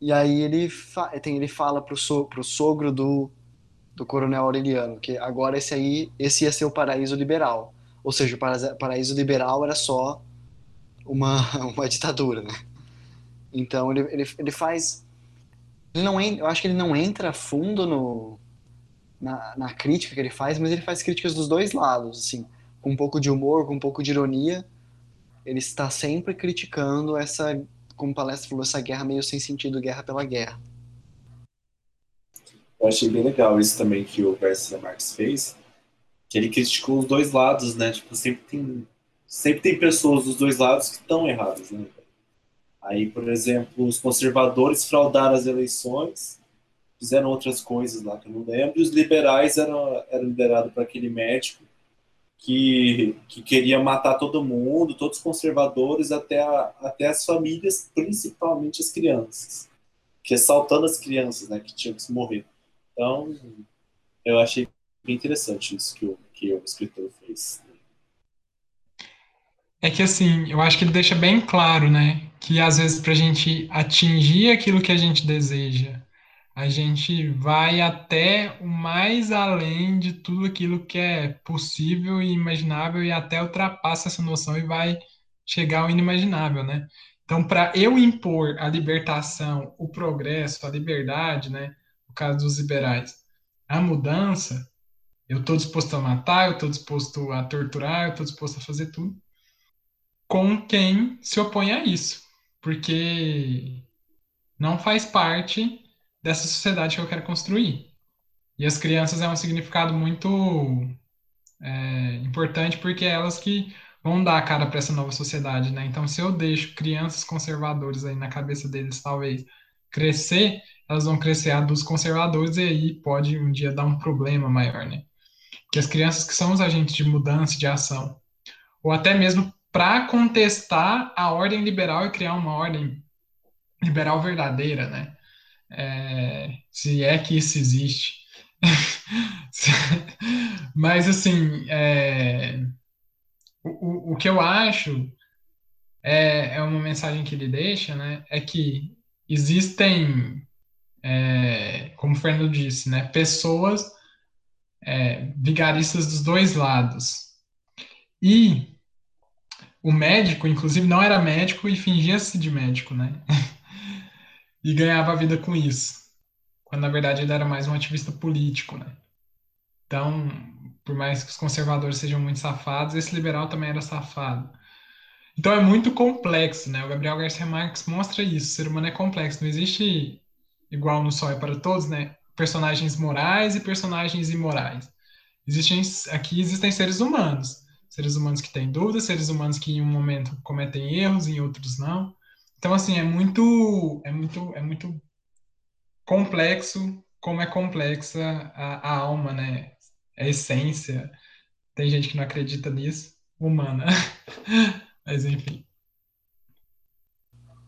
E aí ele, fa tem, ele fala pro, so pro sogro do, do coronel Aureliano que agora esse aí esse ia ser o paraíso liberal. Ou seja, o paraíso liberal era só uma, uma ditadura, né? Então ele, ele, ele faz... Ele não, eu acho que ele não entra fundo no, na, na crítica que ele faz, mas ele faz críticas dos dois lados, assim, com um pouco de humor, com um pouco de ironia. Ele está sempre criticando essa, como o palestra falou, essa guerra meio sem sentido, guerra pela guerra. Eu achei bem legal isso também que o Garcia Marques fez, que ele criticou os dois lados, né? Tipo, sempre tem, sempre tem pessoas dos dois lados que estão erradas, né? Aí, por exemplo, os conservadores fraudaram as eleições fizeram outras coisas lá que eu não lembro, e os liberais eram, eram liderados por aquele médico que, que queria matar todo mundo, todos os conservadores, até, a, até as famílias, principalmente as crianças, que assaltando as crianças, né, que tinham que morrer. Então, eu achei bem interessante isso que o, que o escritor fez. É que assim, eu acho que ele deixa bem claro, né, que às vezes para a gente atingir aquilo que a gente deseja, a gente vai até o mais além de tudo aquilo que é possível e imaginável e até ultrapassa essa noção e vai chegar ao inimaginável, né? Então, para eu impor a libertação, o progresso, a liberdade, né, no caso dos liberais, a mudança, eu estou disposto a matar, eu estou disposto a torturar, eu estou disposto a fazer tudo com quem se opõe a isso, porque não faz parte dessa sociedade que eu quero construir. E as crianças é um significado muito é, importante porque é elas que vão dar a cara para essa nova sociedade, né? Então, se eu deixo crianças conservadoras aí na cabeça deles, talvez crescer, elas vão crescer adultos conservadores e aí pode um dia dar um problema maior, né? Que as crianças que são os agentes de mudança, de ação, ou até mesmo para contestar a ordem liberal e criar uma ordem liberal verdadeira, né? É, se é que isso existe. Mas, assim, é, o, o que eu acho é, é uma mensagem que ele deixa, né? É que existem, é, como o Fernando disse, né? Pessoas é, vigaristas dos dois lados. E o médico, inclusive, não era médico e fingia-se de médico, né? e ganhava a vida com isso. Quando na verdade ele era mais um ativista político, né? Então, por mais que os conservadores sejam muito safados, esse liberal também era safado. Então é muito complexo, né? O Gabriel Garcia Marques mostra isso. O ser humano é complexo. Não existe igual no Sol é para todos, né? Personagens morais e personagens imorais. Existem aqui existem seres humanos, seres humanos que têm dúvidas, seres humanos que em um momento cometem erros, em outros não. Então, assim, é muito, é muito, é muito complexo como é complexa a, a alma, né? A essência. Tem gente que não acredita nisso, humana. Mas, enfim.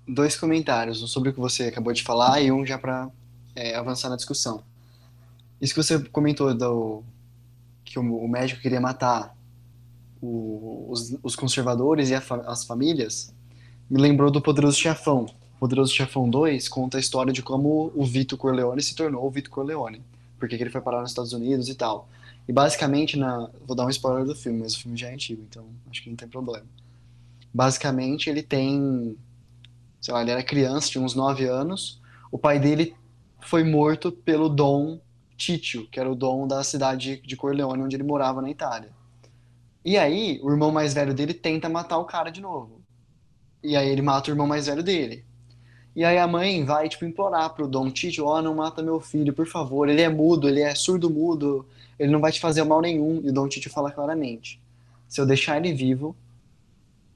Dois comentários, um sobre o que você acabou de falar e um já para é, avançar na discussão. Isso que você comentou do que o, o médico queria matar o, os, os, conservadores e a, as famílias me lembrou do Poderoso Chefão. Poderoso Chefão 2 conta a história de como o Vito Corleone se tornou o Vito Corleone. Porque ele foi parar nos Estados Unidos e tal. E basicamente, na, vou dar um spoiler do filme, mas o filme já é antigo, então acho que não tem problema. Basicamente, ele tem. Sei lá, ele era criança, tinha uns 9 anos. O pai dele foi morto pelo Dom Títio, que era o dom da cidade de Corleone, onde ele morava na Itália. E aí, o irmão mais velho dele tenta matar o cara de novo. E aí ele mata o irmão mais velho dele. E aí a mãe vai, tipo, implorar pro Dom Tite, ó, oh, não mata meu filho, por favor. Ele é mudo, ele é surdo-mudo, ele não vai te fazer mal nenhum. E o Dom Tite fala claramente, se eu deixar ele vivo,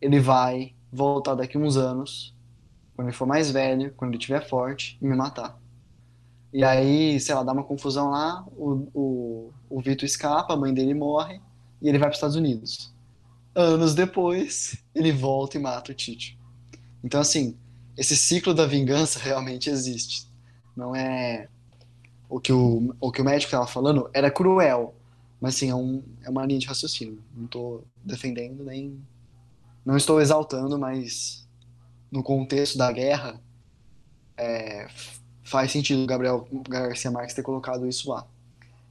ele vai voltar daqui uns anos, quando ele for mais velho, quando ele estiver forte, e me matar. E aí, sei lá, dá uma confusão lá, o, o, o Vito escapa, a mãe dele morre, e ele vai para os Estados Unidos. Anos depois, ele volta e mata o Tite. Então, assim, esse ciclo da vingança realmente existe. Não é o que o, o, que o médico estava falando era cruel, mas sim é, um, é uma linha de raciocínio. Não estou defendendo nem não estou exaltando, mas no contexto da guerra é, faz sentido o Gabriel Garcia Marques ter colocado isso lá.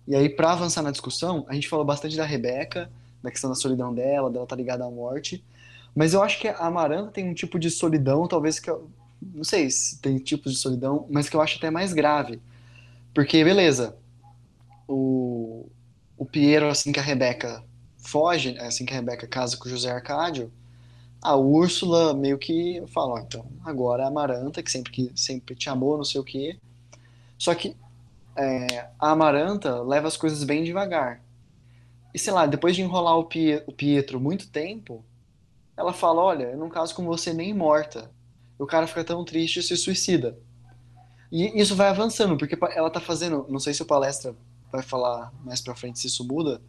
E aí, para avançar na discussão, a gente falou bastante da Rebeca, da questão da solidão dela, dela tá ligada à morte. Mas eu acho que a Amaranta tem um tipo de solidão, talvez que eu. Não sei se tem tipos de solidão, mas que eu acho até mais grave. Porque, beleza, o, o Piero, assim que a Rebeca foge, assim que a Rebeca casa com o José Arcádio, a Úrsula meio que fala, ó, então, agora a Amaranta, que sempre, que sempre te amou, não sei o quê. Só que é, a Amaranta leva as coisas bem devagar. E sei lá, depois de enrolar o, o Pietro muito tempo, ela fala: Olha, eu não caso com você nem morta. E o cara fica tão triste e se suicida. E isso vai avançando, porque ela tá fazendo. Não sei se o palestra vai falar mais pra frente se isso muda,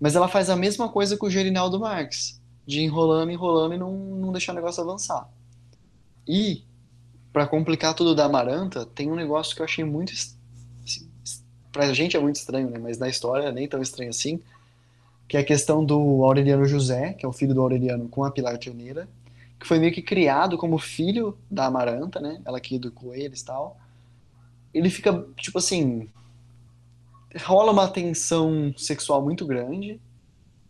mas ela faz a mesma coisa com o Gerinaldo Marx, de enrolando, enrolando e não, não deixar o negócio avançar. E, para complicar tudo da Amaranta, tem um negócio que eu achei muito. Assim, pra gente é muito estranho, né? Mas na história é nem tão estranho assim que é a questão do Aureliano José, que é o filho do Aureliano com a Pilar Torneira, que foi meio que criado como filho da Amaranta, né? Ela que educou eles e tal. Ele fica, tipo assim, rola uma tensão sexual muito grande.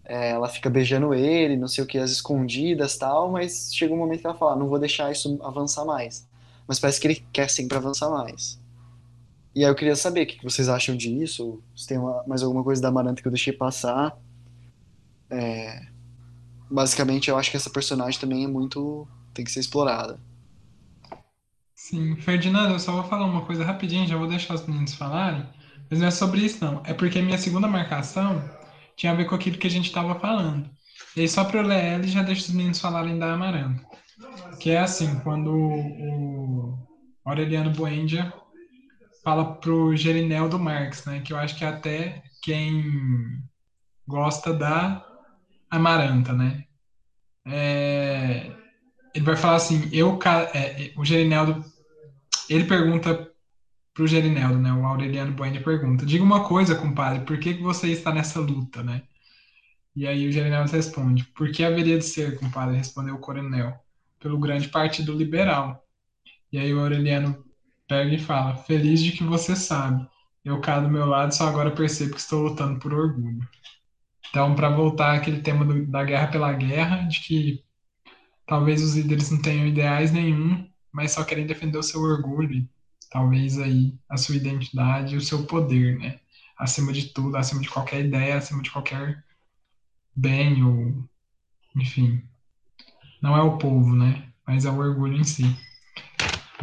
É, ela fica beijando ele, não sei o que, as escondidas tal, mas chega um momento que ela fala, não vou deixar isso avançar mais. Mas parece que ele quer sempre avançar mais. E aí eu queria saber o que vocês acham disso, se tem uma, mais alguma coisa da Amaranta que eu deixei passar. É, basicamente, eu acho que essa personagem também é muito. tem que ser explorada. Sim, Ferdinando, eu só vou falar uma coisa rapidinho, já vou deixar os meninos falarem, mas não é sobre isso, não. É porque minha segunda marcação tinha a ver com aquilo que a gente estava falando. E aí, só para eu ler ela, já deixo os meninos falarem da Amaranta. Que é assim, quando o Aureliano Buendia fala pro Gerinel do Marx, né? Que eu acho que é até quem gosta da Amaranta, né? É, ele vai falar assim, eu, é, o Gerineldo, ele pergunta pro Gerineldo, né? O Aureliano Bueno pergunta, diga uma coisa, compadre, por que, que você está nessa luta, né? E aí o Gerineldo responde, por que haveria de ser, compadre? Respondeu o coronel, pelo grande partido liberal. E aí o Aureliano pega e fala, feliz de que você sabe. Eu cá do meu lado só agora percebo que estou lutando por orgulho. Então, para voltar àquele tema do, da guerra pela guerra, de que talvez os líderes não tenham ideais nenhum, mas só querem defender o seu orgulho, talvez aí a sua identidade e o seu poder, né? Acima de tudo, acima de qualquer ideia, acima de qualquer bem ou enfim. Não é o povo, né? Mas é o orgulho em si.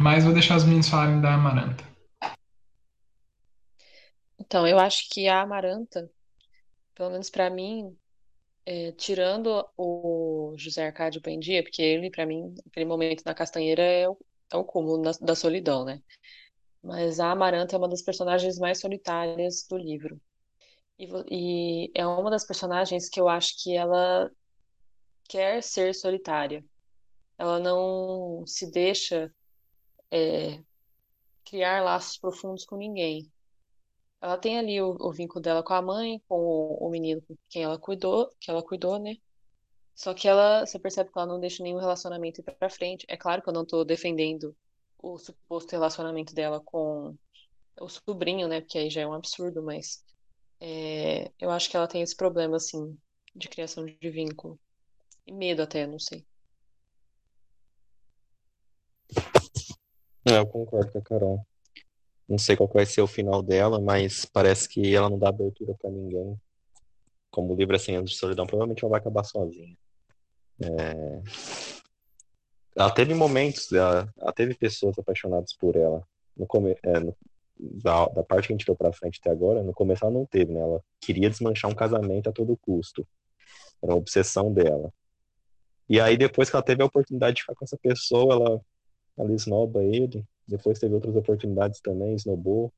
Mas vou deixar os meninos falarem da Amaranta. Então, eu acho que a Amaranta pelo menos para mim, é, tirando o José Arcádio Pendia, porque ele, para mim, aquele momento na Castanheira é o, é o cúmulo da, da solidão, né? Mas a Amaranta é uma das personagens mais solitárias do livro. E, e é uma das personagens que eu acho que ela quer ser solitária. Ela não se deixa é, criar laços profundos com ninguém. Ela tem ali o, o vínculo dela com a mãe, com o, o menino com quem ela cuidou, que ela cuidou, né? Só que ela, você percebe que ela não deixa nenhum relacionamento ir pra frente. É claro que eu não tô defendendo o suposto relacionamento dela com o sobrinho, né? Porque aí já é um absurdo, mas é, eu acho que ela tem esse problema, assim, de criação de vínculo. E medo até, não sei. É, eu concordo com a Carol. Não sei qual vai ser o final dela, mas parece que ela não dá abertura para ninguém. como o livro é 100 anos de solidão, provavelmente ela vai acabar sozinha. É... Ela teve momentos, ela, ela, teve pessoas apaixonadas por ela. No come... É, no... Da, da, parte que a gente viu pra frente até agora, no começo ela não teve, né? Ela queria desmanchar um casamento a todo custo. Era uma obsessão dela. E aí, depois que ela teve a oportunidade de ficar com essa pessoa, ela, ela esnoba ele. Depois teve outras oportunidades também, esnobou.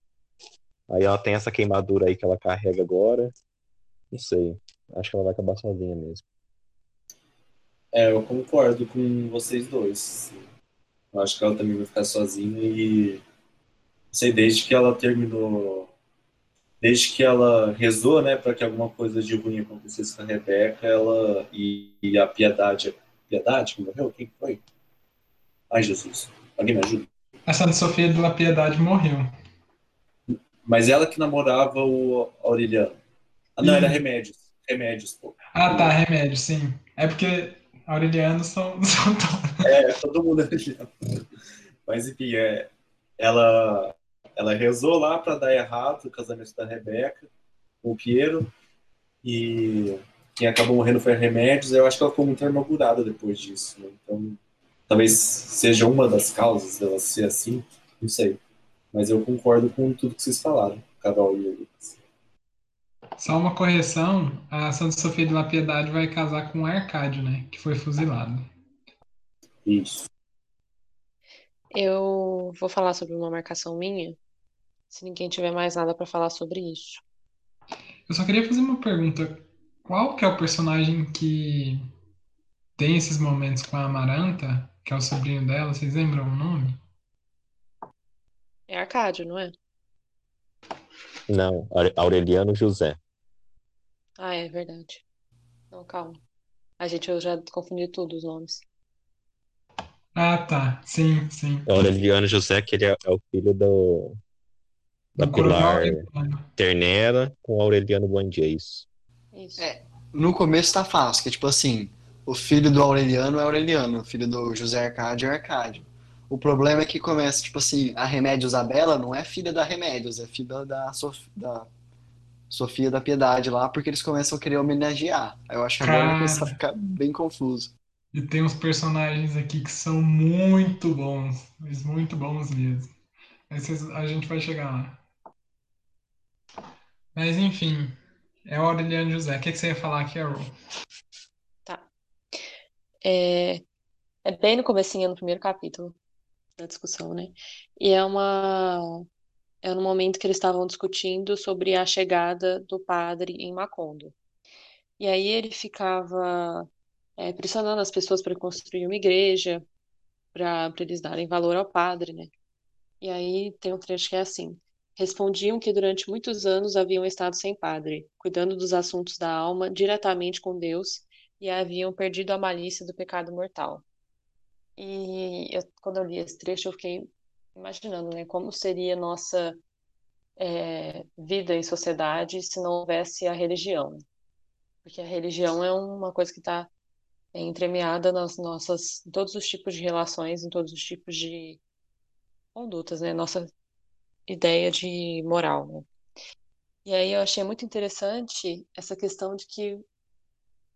Aí ela tem essa queimadura aí que ela carrega agora. Não sei. Acho que ela vai acabar sozinha mesmo. É, eu concordo com vocês dois. Eu acho que ela também vai ficar sozinha e. Não sei, desde que ela terminou. Desde que ela rezou, né, para que alguma coisa de ruim acontecesse com a Rebeca, ela e, e a Piedade. Piedade que morreu? Quem foi? Ai, Jesus. Alguém me ajuda? A Santa Sofia de La Piedade morreu. Mas ela que namorava o Aureliano. Ah, não, era Remédios. Remédios, pô. Ah, tá, Remédios, sim. É porque Aurelianos são, são todos. É, todo mundo é Aureliano. Mas, enfim, é, ela, ela rezou lá para dar errado o casamento da Rebeca com o Piero. E quem acabou morrendo foi a Remédios. Eu acho que ela ficou muito amargurada depois disso. Né? Então, talvez seja uma das causas dela ser assim. Não sei. Mas eu concordo com tudo que vocês falaram, Carol e Lucas. Só uma correção, a Santa Sofia de La Piedade vai casar com o Arcádio, né? Que foi fuzilado. Isso. Eu vou falar sobre uma marcação minha, se ninguém tiver mais nada para falar sobre isso. Eu só queria fazer uma pergunta. Qual que é o personagem que tem esses momentos com a Amaranta, que é o sobrinho dela? Vocês lembram o nome? É Arcádio, não é? Não, Aureliano José. Ah, é verdade. Não, calma. A gente, eu já confundi tudo os nomes. Ah, tá. Sim, sim. Aureliano José, que ele é, é o filho do, da do Pilar Ternera com Aureliano Buandias. Isso. É, no começo tá fácil, que é tipo assim, o filho do Aureliano é Aureliano, o filho do José Arcádio é Arcádio. O problema é que começa, tipo assim, a Remédios Isabela não é filha da Remédios, é filha da, Sof... da Sofia da Piedade lá, porque eles começam a querer homenagear. Eu acho que agora começa a ficar bem confuso. E tem uns personagens aqui que são muito bons, muito bons mesmo. Mas a gente vai chegar lá. Mas enfim, é o Aureliano José. O que, que você ia falar, Carol? Tá. É, é bem no comecinho, no primeiro capítulo da discussão, né? E é uma é no momento que eles estavam discutindo sobre a chegada do padre em Macondo. E aí ele ficava é, pressionando as pessoas para construir uma igreja, para eles darem valor ao padre, né? E aí tem um trecho que é assim: respondiam que durante muitos anos haviam estado sem padre, cuidando dos assuntos da alma diretamente com Deus e haviam perdido a malícia do pecado mortal. E eu, quando eu li esse trecho, eu fiquei imaginando, né, como seria nossa é, vida em sociedade se não houvesse a religião. Porque a religião é uma coisa que está é, entremeada nas nossas, em todos os tipos de relações, em todos os tipos de condutas, né, nossa ideia de moral, né? E aí eu achei muito interessante essa questão de que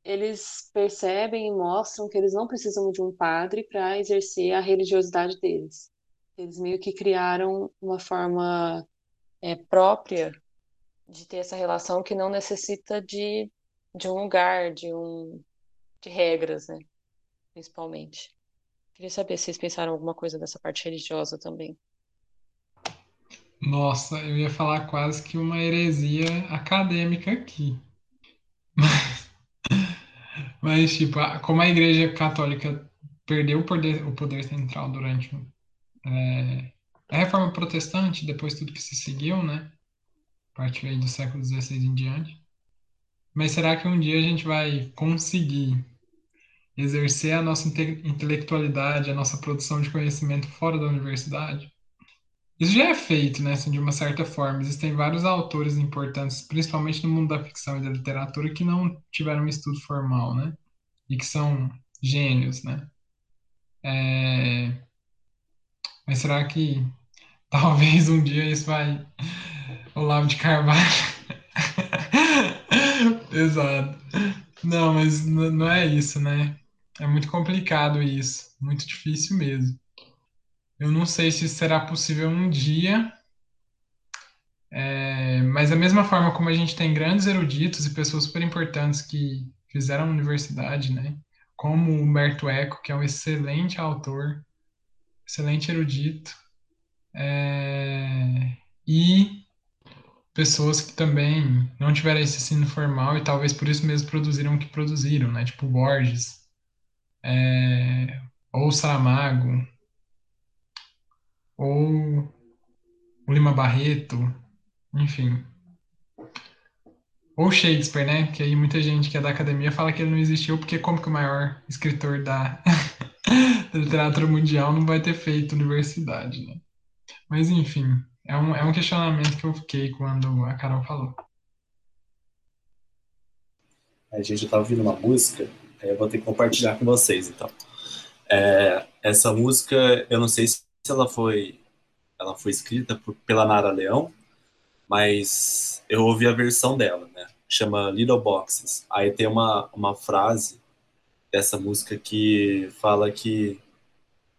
eles percebem e mostram que eles não precisam de um padre para exercer a religiosidade deles. Eles meio que criaram uma forma é, própria de ter essa relação que não necessita de, de um lugar, de um de regras, né? Principalmente. Queria saber se vocês pensaram alguma coisa dessa parte religiosa também. Nossa, eu ia falar quase que uma heresia acadêmica aqui. Tipo, como a Igreja Católica perdeu o poder, o poder central durante é, a Reforma Protestante, depois tudo que se seguiu, né? A partir aí do século XVI em diante. Mas será que um dia a gente vai conseguir exercer a nossa intelectualidade, a nossa produção de conhecimento fora da universidade? Isso já é feito, né, assim, de uma certa forma. Existem vários autores importantes, principalmente no mundo da ficção e da literatura, que não tiveram um estudo formal, né? E que são gênios, né? É... Mas será que talvez um dia isso vai. Olavo de Carvalho. Exato. Não, mas não é isso, né? É muito complicado isso, muito difícil mesmo. Eu não sei se será possível um dia, é, mas da mesma forma como a gente tem grandes eruditos e pessoas super importantes que fizeram a universidade, né? Como o Humberto Eco, que é um excelente autor, excelente erudito, é, e pessoas que também não tiveram esse ensino formal e talvez por isso mesmo produziram o que produziram, né? Tipo Borges, é, ou Saramago, ou Lima Barreto, enfim. Ou Shakespeare, né? Que aí muita gente que é da academia fala que ele não existiu porque como que o maior escritor da, da literatura mundial não vai ter feito universidade, né? Mas enfim, é um, é um questionamento que eu fiquei quando a Carol falou. A gente estava ouvindo uma música, eu vou ter que compartilhar com vocês, então. É, essa música, eu não sei se ela foi, ela foi escrita por, pela Nara Leão, mas eu ouvi a versão dela, né? Chama Little Boxes. Aí tem uma, uma frase dessa música que fala que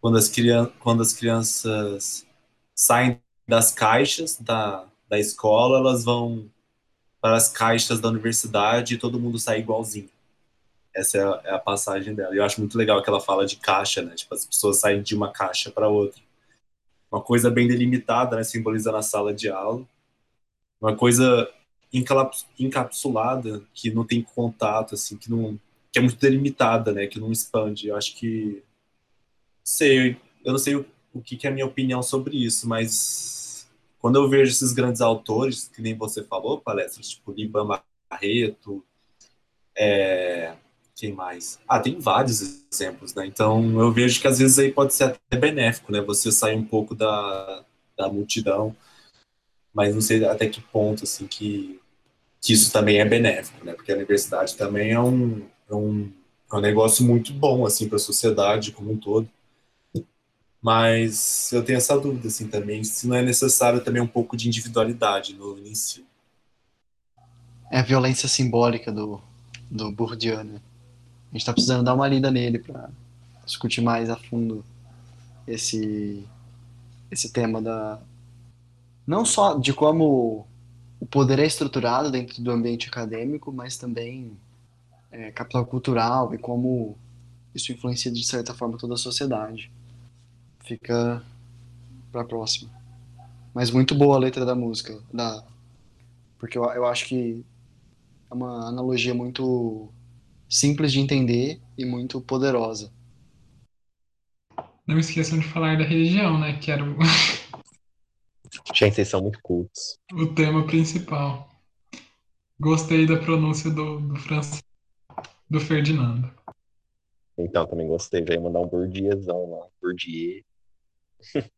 quando as, crian quando as crianças saem das caixas da, da escola, elas vão para as caixas da universidade e todo mundo sai igualzinho. Essa é a, é a passagem dela. Eu acho muito legal que ela fala de caixa, né? Tipo, as pessoas saem de uma caixa para outra. Uma coisa bem delimitada, né? Simbolizando a sala de aula. Uma coisa encapsulada, que não tem contato, assim, que não que é muito delimitada, né? Que não expande. Eu acho que sei, eu não sei o, o que, que é a minha opinião sobre isso, mas quando eu vejo esses grandes autores, que nem você falou, palestras tipo Liban Barreto, é, quem mais? Ah, tem vários exemplos, né? Então eu vejo que às vezes aí pode ser até benéfico, né? Você sair um pouco da, da multidão, mas não sei até que ponto, assim, que, que isso também é benéfico, né? Porque a universidade também é um, é um, é um negócio muito bom, assim, para a sociedade como um todo. Mas eu tenho essa dúvida, assim, também, se não é necessário também um pouco de individualidade no início. É a violência simbólica do, do Bourdieu, né? A gente está precisando dar uma lida nele para discutir mais a fundo esse, esse tema da... Não só de como o poder é estruturado dentro do ambiente acadêmico, mas também é, capital cultural e como isso influencia de certa forma toda a sociedade fica para próxima. Mas muito boa a letra da música, da porque eu, eu acho que é uma analogia muito simples de entender e muito poderosa. Não esqueçam de falar da religião, né? Que era o... Gente, vocês são muito cultos. o tema principal. Gostei da pronúncia do, do francês, do Ferdinando. Então, também gostei. Ia mandar um Bourdieuzão lá. Bourdieu.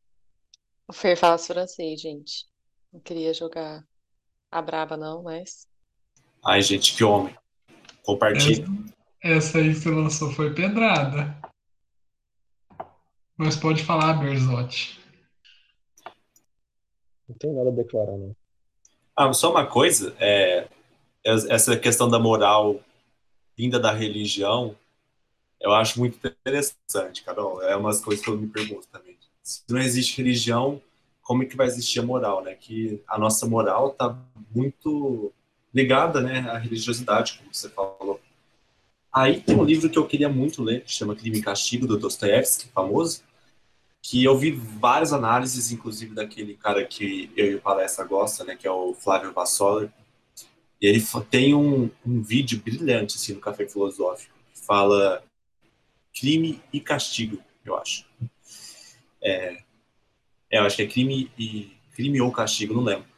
O Fer fala francês, gente. Não queria jogar a braba, não, mas. Ai, gente, que homem. Compartilha. Essa, essa aí que você lançou foi pedrada. Mas pode falar, Berzotti. Não tem nada a declarar, não. Ah, só uma coisa, é, essa questão da moral vinda da religião, eu acho muito interessante, Carol. É umas coisas que eu me pergunto também se não existe religião, como é que vai existir a moral, né? Que a nossa moral está muito ligada, né, à religiosidade, como você falou. Aí tem um livro que eu queria muito ler, que chama Crime e Castigo, do Dostoiévski, famoso, que eu vi várias análises, inclusive daquele cara que eu e o Palestra gosta, né, que é o Flávio Vassoler. E ele tem um, um vídeo brilhante, assim, no Café Filosófico, que fala crime e castigo, eu acho. É, é, eu acho que é crime e crime ou castigo, não lembro.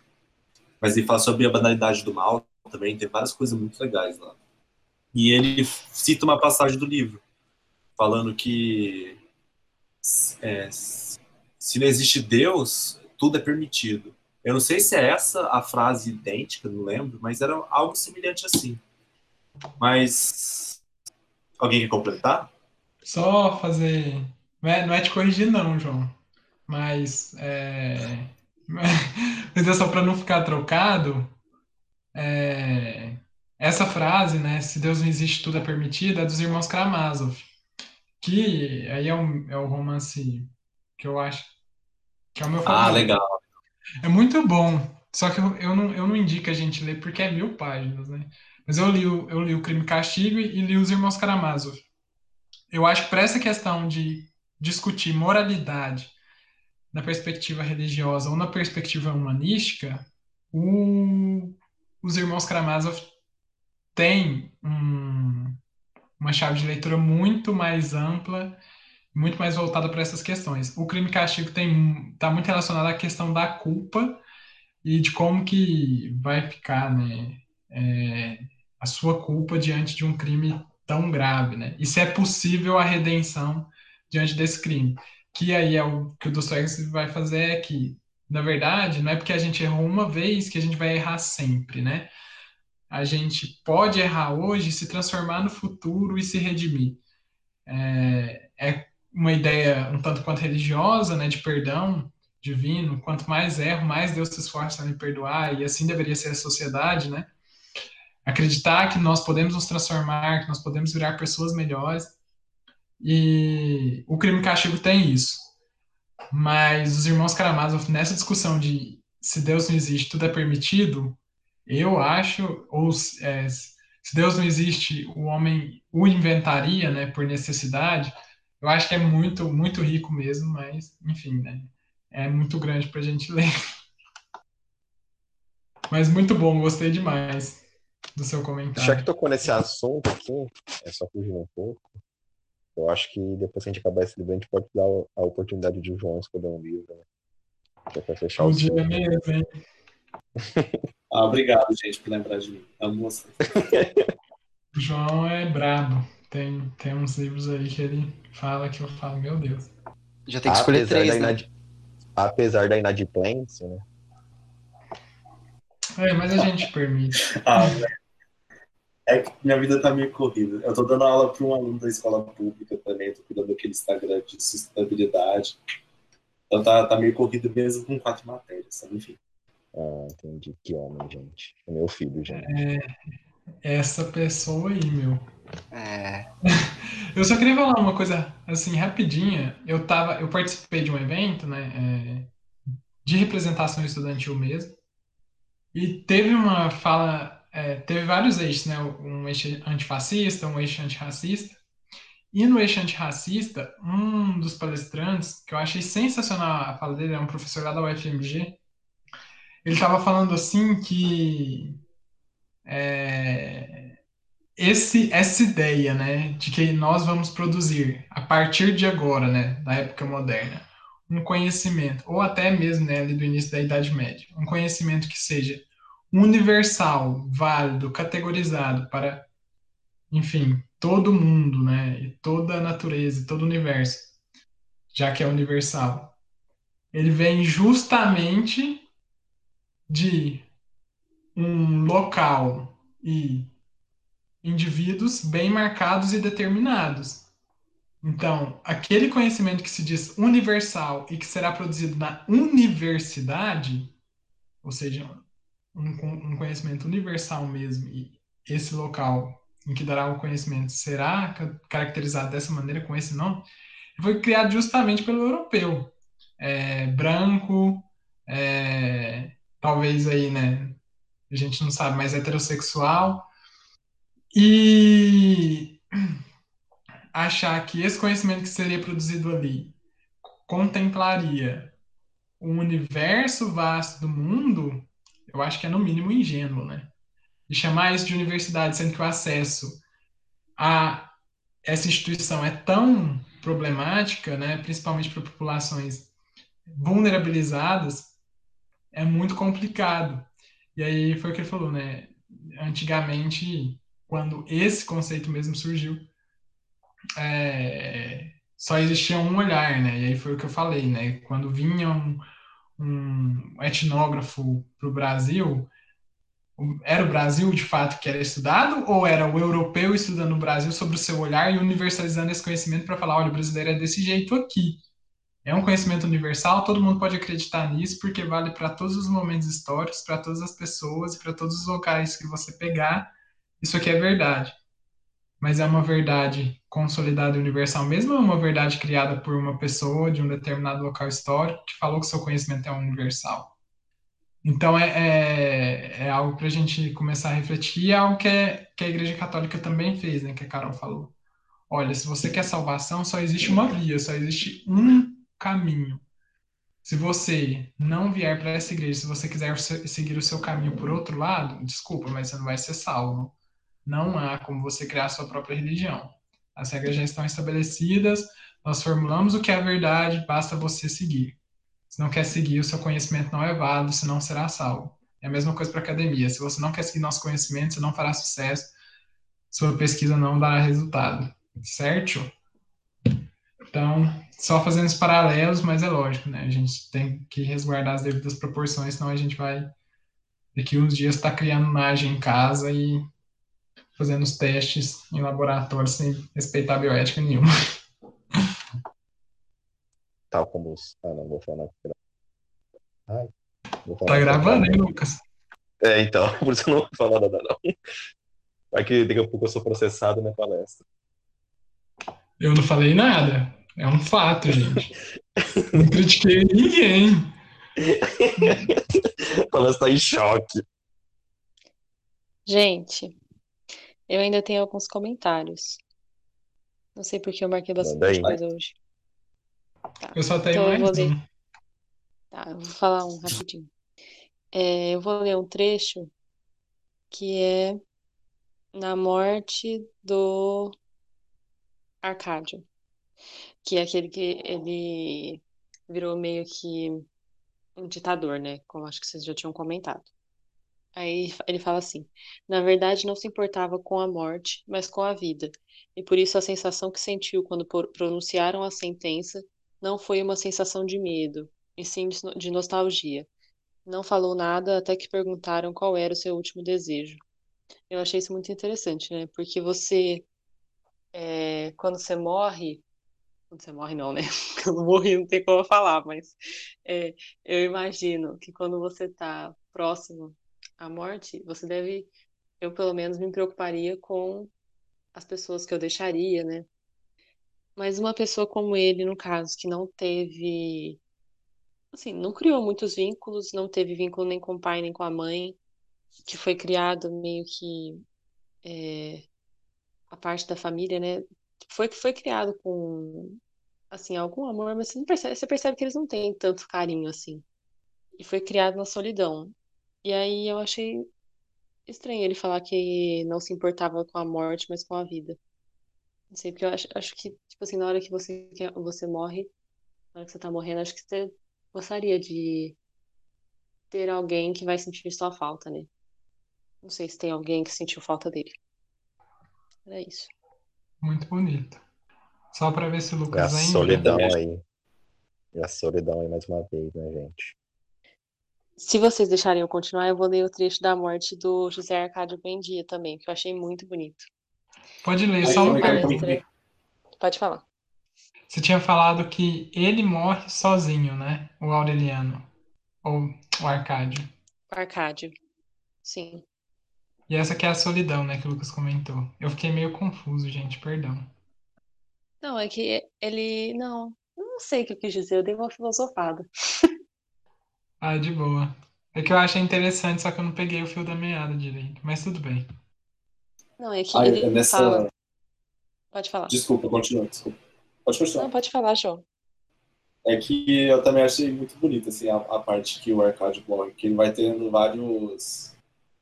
Mas ele fala sobre a banalidade do mal também, tem várias coisas muito legais lá. E ele cita uma passagem do livro, falando que é, se não existe Deus, tudo é permitido. Eu não sei se é essa a frase idêntica, não lembro, mas era algo semelhante assim. Mas alguém quer completar? Só fazer não é, não é te corrigir, não, João. Mas, é, mas é só para não ficar trocado. É, essa frase, né, se Deus não existe, tudo é permitido, é dos irmãos Karamazov, que aí é o, é o romance que eu acho que é o meu Ah, favorito. legal. É muito bom, só que eu, eu não, eu não indico a gente ler porque é mil páginas, né? Mas eu li, o- eu li o Crime e Castigo e li os Irmãos Karamazov. Eu acho que para essa questão de discutir moralidade na perspectiva religiosa ou na perspectiva humanística, o- os Irmãos Karamazov têm um- uma chave de leitura muito mais ampla, muito mais voltada para essas questões. O Crime e Castigo está muito relacionado à questão da culpa e de como que vai ficar, né, é, a sua culpa diante de um crime tão grave, né? E se é possível a redenção diante desse crime. Que aí é o que o Dostoiévski vai fazer é que, na verdade, não é porque a gente errou uma vez que a gente vai errar sempre, né? A gente pode errar hoje, se transformar no futuro e se redimir. É, é uma ideia um tanto quanto religiosa, né, de perdão divino. Quanto mais erro, mais Deus se esforça em me perdoar, e assim deveria ser a sociedade, né? Acreditar que nós podemos nos transformar, que nós podemos virar pessoas melhores. E o crime e castigo tem isso. Mas os irmãos Karamazov, nessa discussão de se Deus não existe, tudo é permitido, eu acho, ou é, se Deus não existe, o homem o inventaria, né, por necessidade. Eu acho que é muito, muito rico mesmo, mas, enfim, né, é muito grande para a gente ler. Mas muito bom, gostei demais do seu Já que comentário. tocou nesse assunto aqui, é só fugir um pouco. Eu acho que depois que a gente acabar esse livro, a gente pode dar a oportunidade de o João escolher um livro, né? Que é pra fechar o Podia ciclo. mesmo, hein? Ah, obrigado, gente, por lembrar de mim. Amo você. O João é brabo. Tem, tem uns livros aí que ele fala que eu falo, meu Deus. Já tem que escolher Apesar três, da né? inad- Apesar da inadimplência, né? É, mas a gente permite. Ah, velho. É que minha vida tá meio corrida. Eu tô dando aula para um aluno da escola pública também, tô cuidando daquele Instagram de sustentabilidade. Então tá, tá meio corrido mesmo com quatro matérias, sabe? enfim. Ah, entendi. Que homem, gente. É meu filho, gente. Essa pessoa aí, meu. É, Eu só queria falar uma coisa assim rapidinha. Eu tava, eu participei de um evento, né, é, de representação estudantil mesmo. E teve uma fala, é, teve vários eixos, né, um eixo antifascista, um eixo antirracista. E no eixo antirracista, um dos palestrantes, que eu achei sensacional a fala dele, é um professor lá da UFMG, ele estava falando assim que é, esse, essa ideia, né, de que nós vamos produzir a partir de agora, né, da época moderna, um conhecimento, ou até mesmo, né, ali do início da Idade Média, um conhecimento que seja universal, válido, categorizado para, enfim, todo mundo, né, e toda a natureza, todo o universo, já que é universal. Ele vem justamente de um local e indivíduos bem marcados e determinados. Então, aquele conhecimento que se diz universal e que será produzido na universidade, ou seja, um, um conhecimento universal mesmo, e esse local em que dará o conhecimento será caracterizado dessa maneira, com esse nome, foi criado justamente pelo europeu. É, branco, é, talvez aí, né, a gente não sabe, mas heterossexual, e achar que esse conhecimento que seria produzido ali contemplaria o universo vasto do mundo, eu acho que é no mínimo ingênuo, né? E chamar isso de universidade, sendo que o acesso a essa instituição é tão problemática, né, principalmente para populações vulnerabilizadas, é muito complicado. E aí foi o que ele falou, né? Antigamente, quando esse conceito mesmo surgiu, é, só existia um olhar, né? E aí foi o que eu falei, né? Quando vinha um, etnógrafo para o Brasil, era o Brasil de fato que era estudado ou era o europeu estudando o Brasil sobre o seu olhar e universalizando esse conhecimento para falar, olha, o brasileiro é desse jeito aqui. É um conhecimento universal, todo mundo pode acreditar nisso porque vale para todos os momentos históricos, para todas as pessoas, para todos os locais que você pegar isso aqui é verdade. Mas é uma verdade consolidada e universal mesmo é uma verdade criada por uma pessoa de um determinado local histórico que falou que seu conhecimento é universal? Então é, é, é algo para a gente começar a refletir e é algo que, é, que a Igreja Católica também fez, né? Que a Carol falou. Olha, se você quer salvação, só existe uma via, só existe um caminho. Se você não vier para essa igreja, se você quiser seguir o seu caminho por outro lado, desculpa, mas você não vai ser salvo. Não há como você criar a sua própria religião. As regras já estão estabelecidas, nós formulamos o que é a verdade, basta você seguir. Se não quer seguir, o seu conhecimento não é válido, senão será salvo. É a mesma coisa para academia. Se você não quer seguir nosso conhecimento, você não fará sucesso, sua pesquisa não dará resultado. Certo? Então, só fazendo os paralelos, mas é lógico, né? A gente tem que resguardar as devidas proporções, senão a gente vai, daqui uns dias, estar tá criando imagem em casa e fazendo os testes em laboratório sem respeitar a bioética nenhuma. Tal como os. Ah, não, vou falar. Ai, vou falar tá gravando, hein, Lucas? É, então, por isso eu não vou falar nada, não. Vai que daqui a pouco eu sou processado na palestra. Eu não falei nada. É um fato, gente. Não critiquei ninguém. Ela está em choque. Gente, eu ainda tenho alguns comentários. Não sei porque eu marquei bastante coisa hoje. Tá. Eu só tenho então, mais eu vou ler. um. Tá, eu vou falar um rapidinho. É, eu vou ler um trecho que é na morte do Arcádio que é aquele que ele virou meio que um ditador, né? Como acho que vocês já tinham comentado. Aí ele fala assim: na verdade, não se importava com a morte, mas com a vida. E por isso a sensação que sentiu quando pronunciaram a sentença não foi uma sensação de medo, e sim de nostalgia. Não falou nada até que perguntaram qual era o seu último desejo. Eu achei isso muito interessante, né? Porque você, é, quando você morre, quando você morre, não, né? Quando morri, não tem como falar, mas é, eu imagino que quando você está próximo à morte, você deve. Eu, pelo menos, me preocuparia com as pessoas que eu deixaria, né? Mas uma pessoa como ele, no caso, que não teve. Assim, não criou muitos vínculos, não teve vínculo nem com o pai nem com a mãe, que foi criado meio que. É, a parte da família, né? foi que foi criado com assim algum amor, mas você percebe, você percebe que eles não têm tanto carinho assim. E foi criado na solidão. E aí eu achei estranho ele falar que não se importava com a morte, mas com a vida. Não sei, porque eu acho, acho que, tipo assim, na hora que você, você morre, na hora que você tá morrendo, acho que você gostaria de ter alguém que vai sentir sua falta, né? Não sei se tem alguém que sentiu falta dele. Era isso. Muito bonito. Só para ver se o Lucas é a solidão aí. É a solidão aí mais uma vez, né, gente? Se vocês deixarem eu continuar, eu vou ler o trecho da morte do José Arcádio Buendia também, que eu achei muito bonito. Pode ler, só um Pode falar. Você tinha falado que ele morre sozinho, né? O Aureliano. Ou o Arcádio. O Arcádio. Sim. E essa aqui é a solidão, né, que o Lucas comentou. Eu fiquei meio confuso, gente, perdão. Não, é que ele. Não, eu não sei o que eu quis dizer, eu dei uma filosofada. Ah, de boa. É que eu achei interessante, só que eu não peguei o fio da meada direito. Mas tudo bem. Não, é que ah, ele nessa... fala. Pode falar. Desculpa, continua, desculpa. Pode continuar. Não, pode falar, João. É que eu também achei muito bonito, assim, a, a parte que o Arcádio morre, que ele vai tendo vários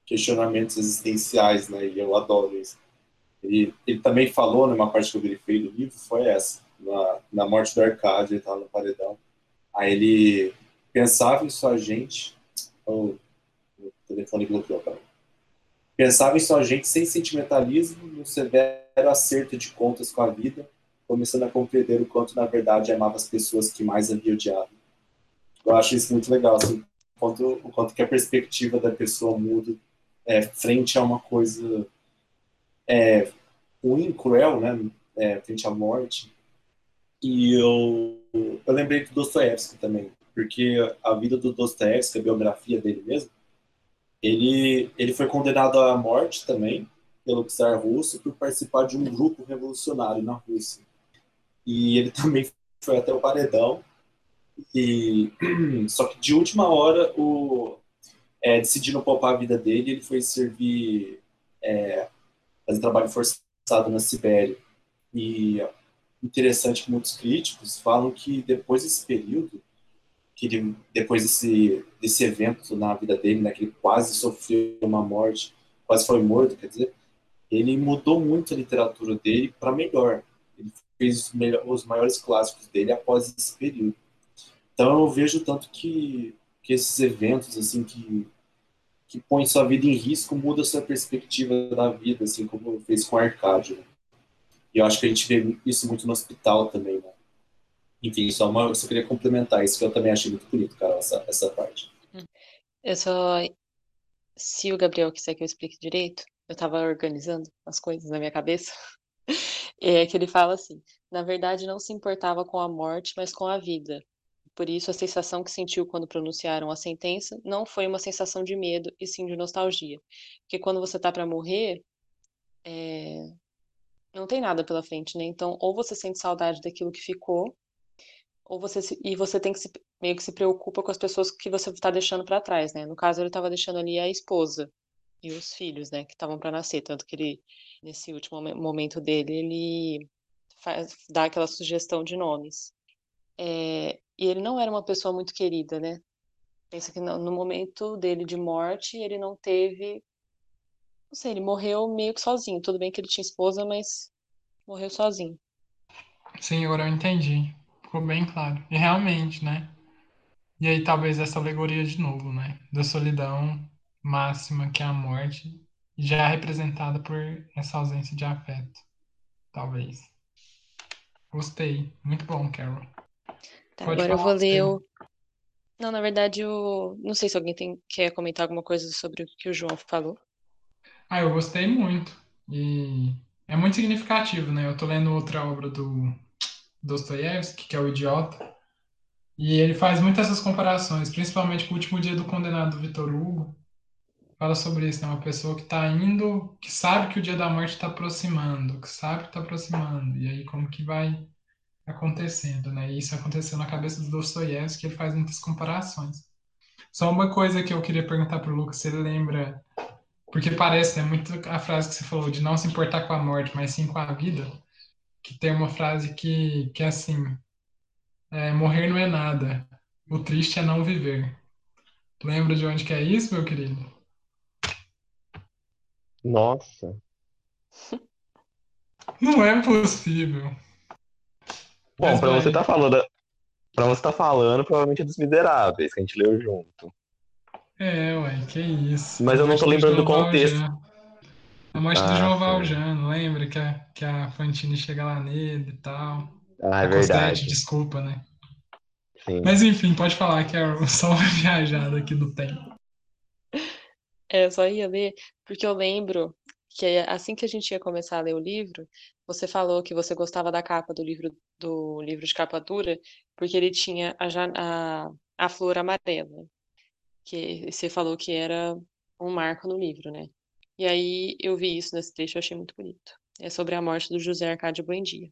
questionamentos existenciais, né? E eu adoro isso. Ele, ele também falou, numa parte que eu grifei do livro, foi essa. Na, na morte do Arcádio, ele estava no paredão. Aí ele pensava em sua gente... Oh, o telefone bloqueou, cara. Pensava em gente sem sentimentalismo, no severo acerto de contas com a vida, começando a compreender o quanto, na verdade, amava as pessoas que mais havia odiado. Eu acho isso muito legal, assim, o quanto, o quanto que a perspectiva da pessoa muda é, frente a uma coisa é, ruim, cruel, né, é, frente à morte. E eu, eu lembrei do Dostoevsky também, porque a vida do Dostoevsky, a biografia dele mesmo, ele, ele foi condenado à morte também, pelo czar russo por participar de um grupo revolucionário na Rússia. E ele também foi até o paredão. E só que de última hora o é, poupar a vida dele, ele foi servir é, fazer trabalho forçado na Sibéria. E interessante que muitos críticos falam que depois desse período, que ele, depois desse, desse evento na vida dele, né, que ele quase sofreu uma morte, quase foi morto, quer dizer, ele mudou muito a literatura dele para melhor. Ele fez os, maiores clássicos dele após esse período. Então eu vejo tanto que, que esses eventos assim que que põem sua vida em risco muda sua perspectiva da vida, assim como fez com Arcádio. Né? E eu acho que a gente vê isso muito no hospital também, né? Enfim, só, uma, só queria complementar isso, que eu também achei muito bonito, cara, essa, essa parte. Eu só. Se o Gabriel quiser que eu explique direito, eu estava organizando as coisas na minha cabeça. É que ele fala assim: na verdade, não se importava com a morte, mas com a vida. Por isso, a sensação que sentiu quando pronunciaram a sentença não foi uma sensação de medo, e sim de nostalgia. Porque quando você tá para morrer, é, não tem nada pela frente, né? Então, ou você sente saudade daquilo que ficou, ou você se, e você tem que se, meio que se preocupa com as pessoas que você está deixando para trás, né? No caso, ele estava deixando ali a esposa e os filhos, né, que estavam para nascer, tanto que ele nesse último momento dele, ele faz, dá aquela sugestão de nomes. É, e ele não era uma pessoa muito querida, né? Pensa que no, no momento dele de morte, ele não teve não sei, ele morreu meio que sozinho. Tudo bem que ele tinha esposa, mas morreu sozinho. Sim, agora eu entendi. Ficou bem claro. E realmente, né? E aí talvez essa alegoria de novo, né? Da solidão máxima que é a morte, já representada por essa ausência de afeto. Talvez. Gostei. Muito bom, Carol. Tá, agora eu vou ler o. Não, na verdade, eu não sei se alguém tem... quer comentar alguma coisa sobre o que o João falou. Ah, eu gostei muito. E é muito significativo, né? Eu tô lendo outra obra do Dostoiévski, que é O Idiota, e ele faz muitas essas comparações, principalmente com o último dia do condenado Vitor Hugo. Fala sobre isso, né? Uma pessoa que está indo, que sabe que o dia da morte está aproximando, que sabe que está aproximando. E aí como que vai acontecendo, né? E isso aconteceu na cabeça do Dostoiévski, ele faz muitas comparações. Só uma coisa que eu queria perguntar para o Lucas, se ele lembra porque parece, né, muito a frase que você falou de não se importar com a morte, mas sim com a vida, que tem uma frase que, que é assim, é, morrer não é nada, o triste é não viver. Lembra de onde que é isso, meu querido? Nossa. Não é possível. Bom, vai. você tá falando, para você tá falando, provavelmente é dos Miseráveis, que a gente leu junto. É, ué, que isso. Mas eu não tô lembrando do contexto. Valjean. A morte do Ah, João sim. Valjean, lembra que a, que a Fantine chega lá nele e tal. Ah, é a verdade. desculpa, né? Sim. Mas enfim, pode falar que é só uma viajada aqui do tempo. É, eu só ia ler, porque eu lembro que assim que a gente ia começar a ler o livro, você falou que você gostava da capa do livro, do livro de capa dura, porque ele tinha a, a, a flor amarela, que você falou que era um marco no livro, né? E aí eu vi isso nesse trecho, eu achei muito bonito. É sobre a morte do José Arcádio Buendia.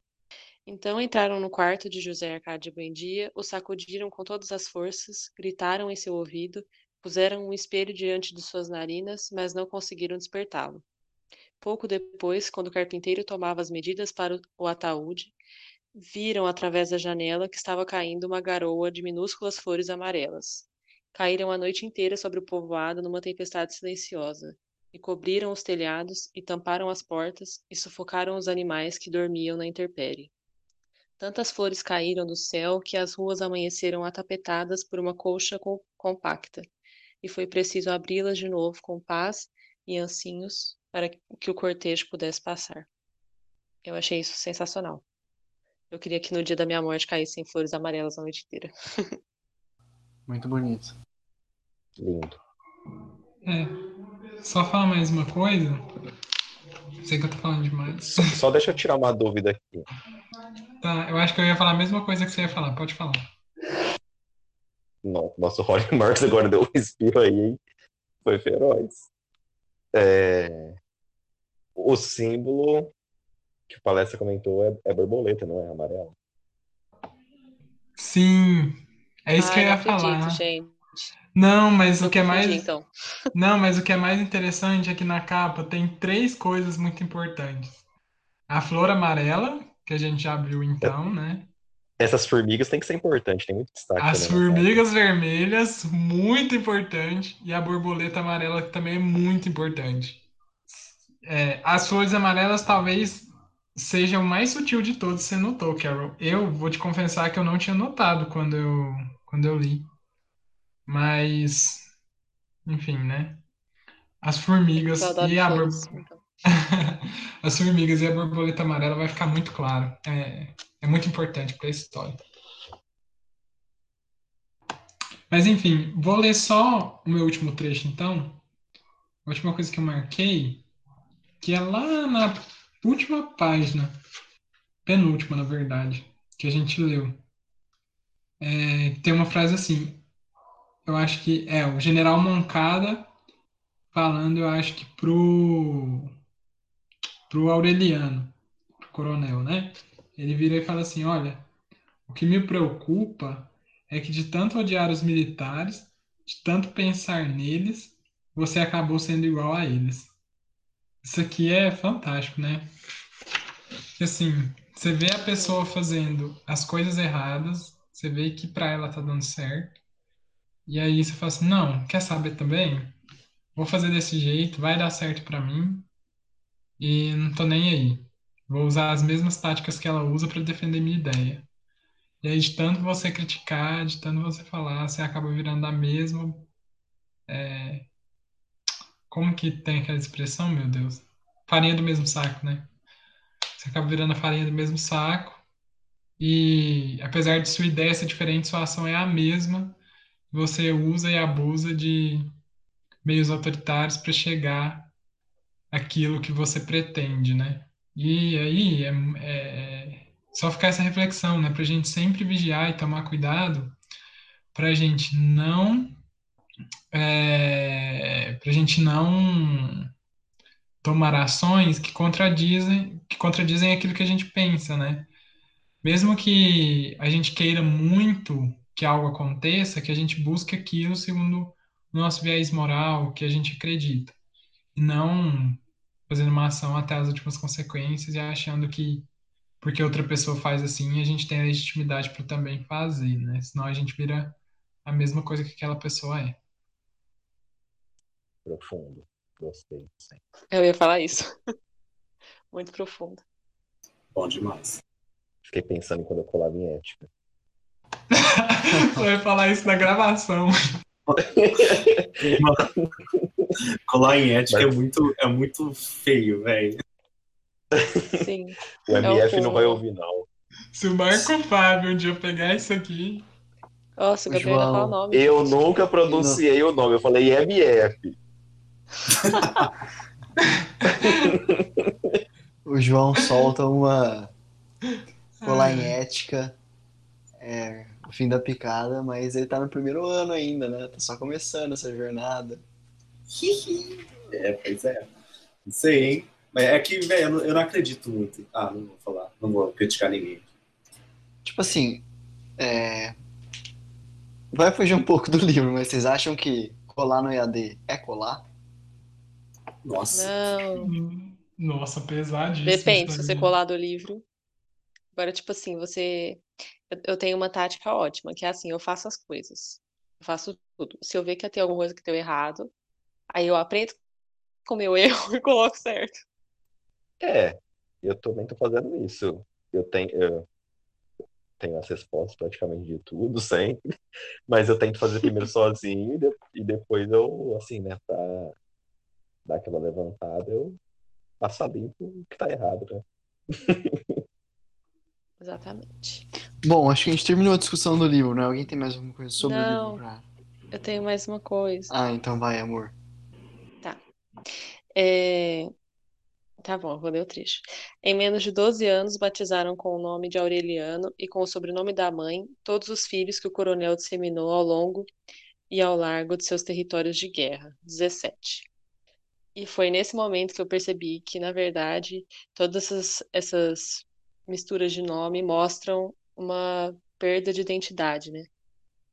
Então entraram no quarto de José Arcádio Buendia, o sacudiram com todas as forças, gritaram em seu ouvido, puseram um espelho diante de suas narinas, mas não conseguiram despertá-lo. Pouco depois, quando o carpinteiro tomava as medidas para o- ataúde, viram através da janela que estava caindo uma garoa de minúsculas flores amarelas. Caíram a noite inteira sobre o povoado numa tempestade silenciosa, e cobriram os telhados, e tamparam as portas, e sufocaram os animais que dormiam na intempérie. Tantas flores caíram do céu que as ruas amanheceram atapetadas por uma colcha com- compacta, e foi preciso abri-las de novo com paz e ancinhos para que o cortejo pudesse passar. Eu achei isso sensacional. Eu queria que no dia da minha morte caíssem flores amarelas a noite inteira. Muito bonito. Lindo. É, só falar mais uma coisa. Sei que eu tô falando demais. Só deixa eu tirar uma dúvida aqui. Tá, eu acho que eu ia falar a mesma coisa que você ia falar. Pode falar. Não, nosso Roger Marx agora deu um respiro aí, hein? Foi feroz. É, o símbolo que o palestra comentou é, é borboleta, não é amarelo. Sim, é isso que eu Ai, ia acredito, falar. gente. Não, mas o Eu que é mais, então. não, mas o que é mais interessante é que na capa tem três coisas muito importantes. A flor amarela, que a gente já viu então, né? Essas formigas tem que ser importante, tem muito destaque As também capa. formigas vermelhas, muito importante, e a borboleta amarela, que também é muito importante. É, as flores amarelas talvez seja o mais sutil de todos, você notou, Carol. Eu vou te confessar que eu não tinha notado quando eu, quando eu li. Mas, enfim, né? As formigas e a bor- flores. então. as formigas e a borboleta amarela vai ficar muito claro. É, é muito importante para a história. Mas enfim, vou ler só o meu último trecho então. A última coisa que eu marquei, que é lá na última página, penúltima na verdade, que a gente leu. É, tem uma frase assim, eu acho que é o general Moncada falando, eu acho que pro pro Aureliano, pro coronel, né? Ele vira e fala assim: Olha, o que me preocupa é que de tanto odiar os militares, de tanto pensar neles, você acabou sendo igual a eles. Isso aqui é fantástico, né? Assim, você vê a pessoa fazendo as coisas erradas, você vê que pra ela tá dando certo, e aí você fala assim: Não, quer saber também? Vou fazer desse jeito, vai dar certo pra mim, e não tô nem aí. Vou usar as mesmas táticas que ela usa para defender minha ideia. E aí, de tanto você criticar, de tanto você falar, você acaba virando a mesma. é, Como que tem aquela expressão, meu Deus? Farinha do mesmo saco, né? Você acaba virando a farinha do mesmo saco. E apesar de sua ideia ser diferente, sua ação é a mesma. Você usa e abusa de meios autoritários para chegar aquilo que você pretende, né? E aí é, é só ficar essa reflexão, né? Para a gente sempre vigiar e tomar cuidado, para a gente não, é, para a gente não tomar ações que contradizem, que contradizem aquilo que a gente pensa, né? Mesmo que a gente queira muito que algo aconteça, que a gente busque aquilo segundo o nosso viés moral, que a gente acredita, e não fazendo uma ação até as últimas consequências e achando que porque outra pessoa faz assim, a gente tem a legitimidade para também fazer, né? Senão a gente vira a mesma coisa que aquela pessoa é. Profundo. Gostei. Eu ia falar isso. Muito profundo. Bom demais. Fiquei pensando quando eu colava em ética. Você vai falar isso na gravação. Colar em ética Mas- é, muito, é muito feio, velho. Sim. O É o MF não vai ouvir, não. Se o Marco Fábio um dia pegar isso aqui, Nossa, o Gabriel o João, nome. Eu nunca pronunciei o nome, eu falei MF. o João solta uma colar em ética, é, o fim da picada, mas ele tá no primeiro ano ainda, né? Tá só começando essa jornada. É, pois é. Não sei, hein? Mas é que, velho, eu, não- acredito muito. Ah, não vou falar. Não vou criticar ninguém. Tipo assim, é, vai fugir um pouco do livro, mas vocês acham que colar no EAD é colar? Nossa. Não. nossa, pesadíssimo. Depende, se você colar do livro. Agora, tipo assim, você. eu- tenho uma tática ótima, que é assim, eu faço as coisas. Eu faço tudo. Se eu ver que tem alguma coisa que deu errado, aí eu aprendo com o meu erro e coloco certo. É, eu também tô fazendo isso. Eu tenho, eu tenho as respostas praticamente de tudo, sempre. Mas eu tento fazer primeiro sozinho e, e depois eu, assim, né, pra dar aquela levantada, eu passo a limpo o que tá errado, né? Exatamente. Bom, acho que a gente terminou a discussão do livro, né? Alguém tem mais alguma coisa sobre o Não. livro? pra- Eu tenho mais uma coisa. Ah, então vai, amor. É, Tá bom, eu vou ler o trecho. Em menos de 12 anos, batizaram com o nome de Aureliano e com o sobrenome da mãe todos os filhos que o coronel disseminou ao longo e ao largo de seus territórios de guerra. 17. E foi nesse momento que eu percebi que, na verdade, todas essas, essas misturas de nome mostram uma perda de identidade, né?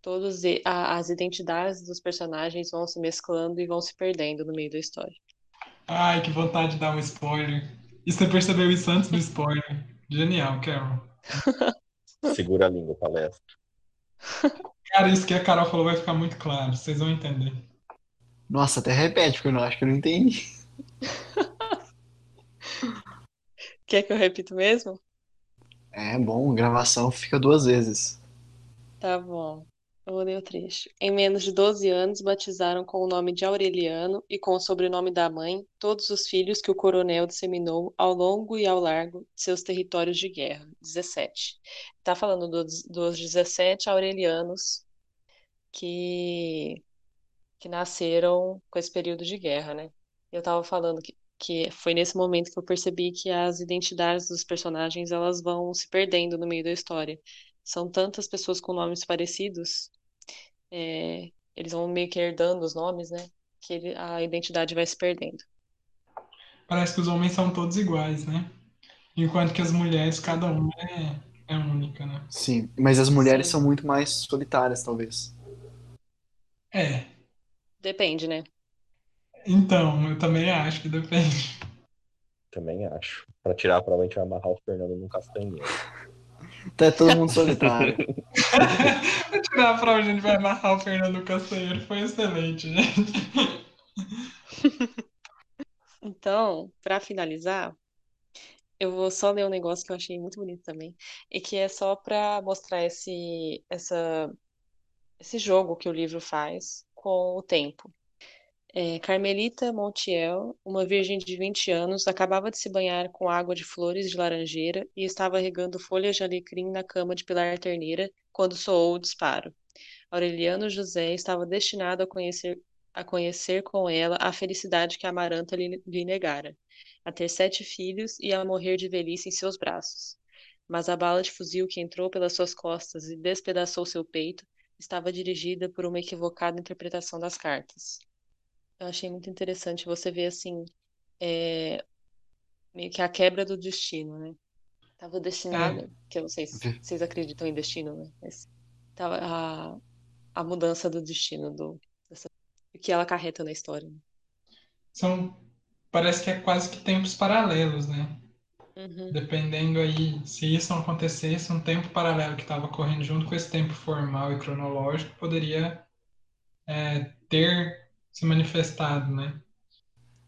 Todas as identidades dos personagens vão se mesclando e vão se perdendo no meio da história. Ai, que vontade de dar um spoiler. E você percebeu isso antes do spoiler? Genial, Carol. Segura a língua, palestra. Cara, isso que a Carol falou vai ficar muito claro, vocês vão entender. Nossa, até repete, porque eu não acho que eu não entendi. Quer que eu repita mesmo? É bom, gravação fica duas vezes. Tá bom. Eu o trecho. Em menos de 12 anos, batizaram com o nome de Aureliano e com o sobrenome da mãe todos os filhos que o coronel disseminou ao longo e ao largo de seus territórios de guerra. 17. Está falando dos, dos 17 aurelianos que, que nasceram com esse período de guerra, né? Eu estava falando que, que foi nesse momento que eu percebi que as identidades dos personagens elas vão se perdendo no meio da história são tantas pessoas com nomes parecidos, é, eles vão meio que herdando os nomes, né? Que ele, a identidade vai se perdendo. Parece que os homens são todos iguais, né? Enquanto que as mulheres, cada uma é, é única, né? Sim, mas as mulheres Sim. são muito mais solitárias, talvez. É. Depende, né? Então, eu também acho que depende. Também acho. Pra tirar a prova, a gente vai amarrar o Fernando num castanheiro. Tá todo mundo solitário. Vou tirar a prova, a gente vai amarrar o Fernando Castanheiro. Foi excelente, gente. Então, para finalizar, eu vou só ler um negócio que eu achei muito bonito também, e que é só para mostrar esse, essa, esse jogo que o livro faz com o tempo. É, Carmelita Montiel, uma virgem de 20 anos, acabava de se banhar com água de flores de laranjeira e estava regando folhas de alecrim na cama de Pilar Terneira quando soou o disparo. Aureliano José estava destinado a conhecer, a conhecer com ela a felicidade que a Amaranta lhe, lhe negara, a ter sete filhos e a morrer de velhice em seus braços. Mas a bala de fuzil que entrou pelas suas costas e despedaçou seu peito estava dirigida por uma equivocada interpretação das cartas. Eu achei muito interessante você ver assim, é, meio que a quebra do destino, né? Tava destinado, que eu não sei se vocês acreditam em destino, né? Mas tava a, a mudança do destino do dessa, o que ela acarreta na história. né? São, parece que é quase que tempos paralelos, né? Uhum. Dependendo aí, se isso não acontecesse, um tempo paralelo que estava correndo junto com esse tempo formal e cronológico poderia é, ter se manifestado, né?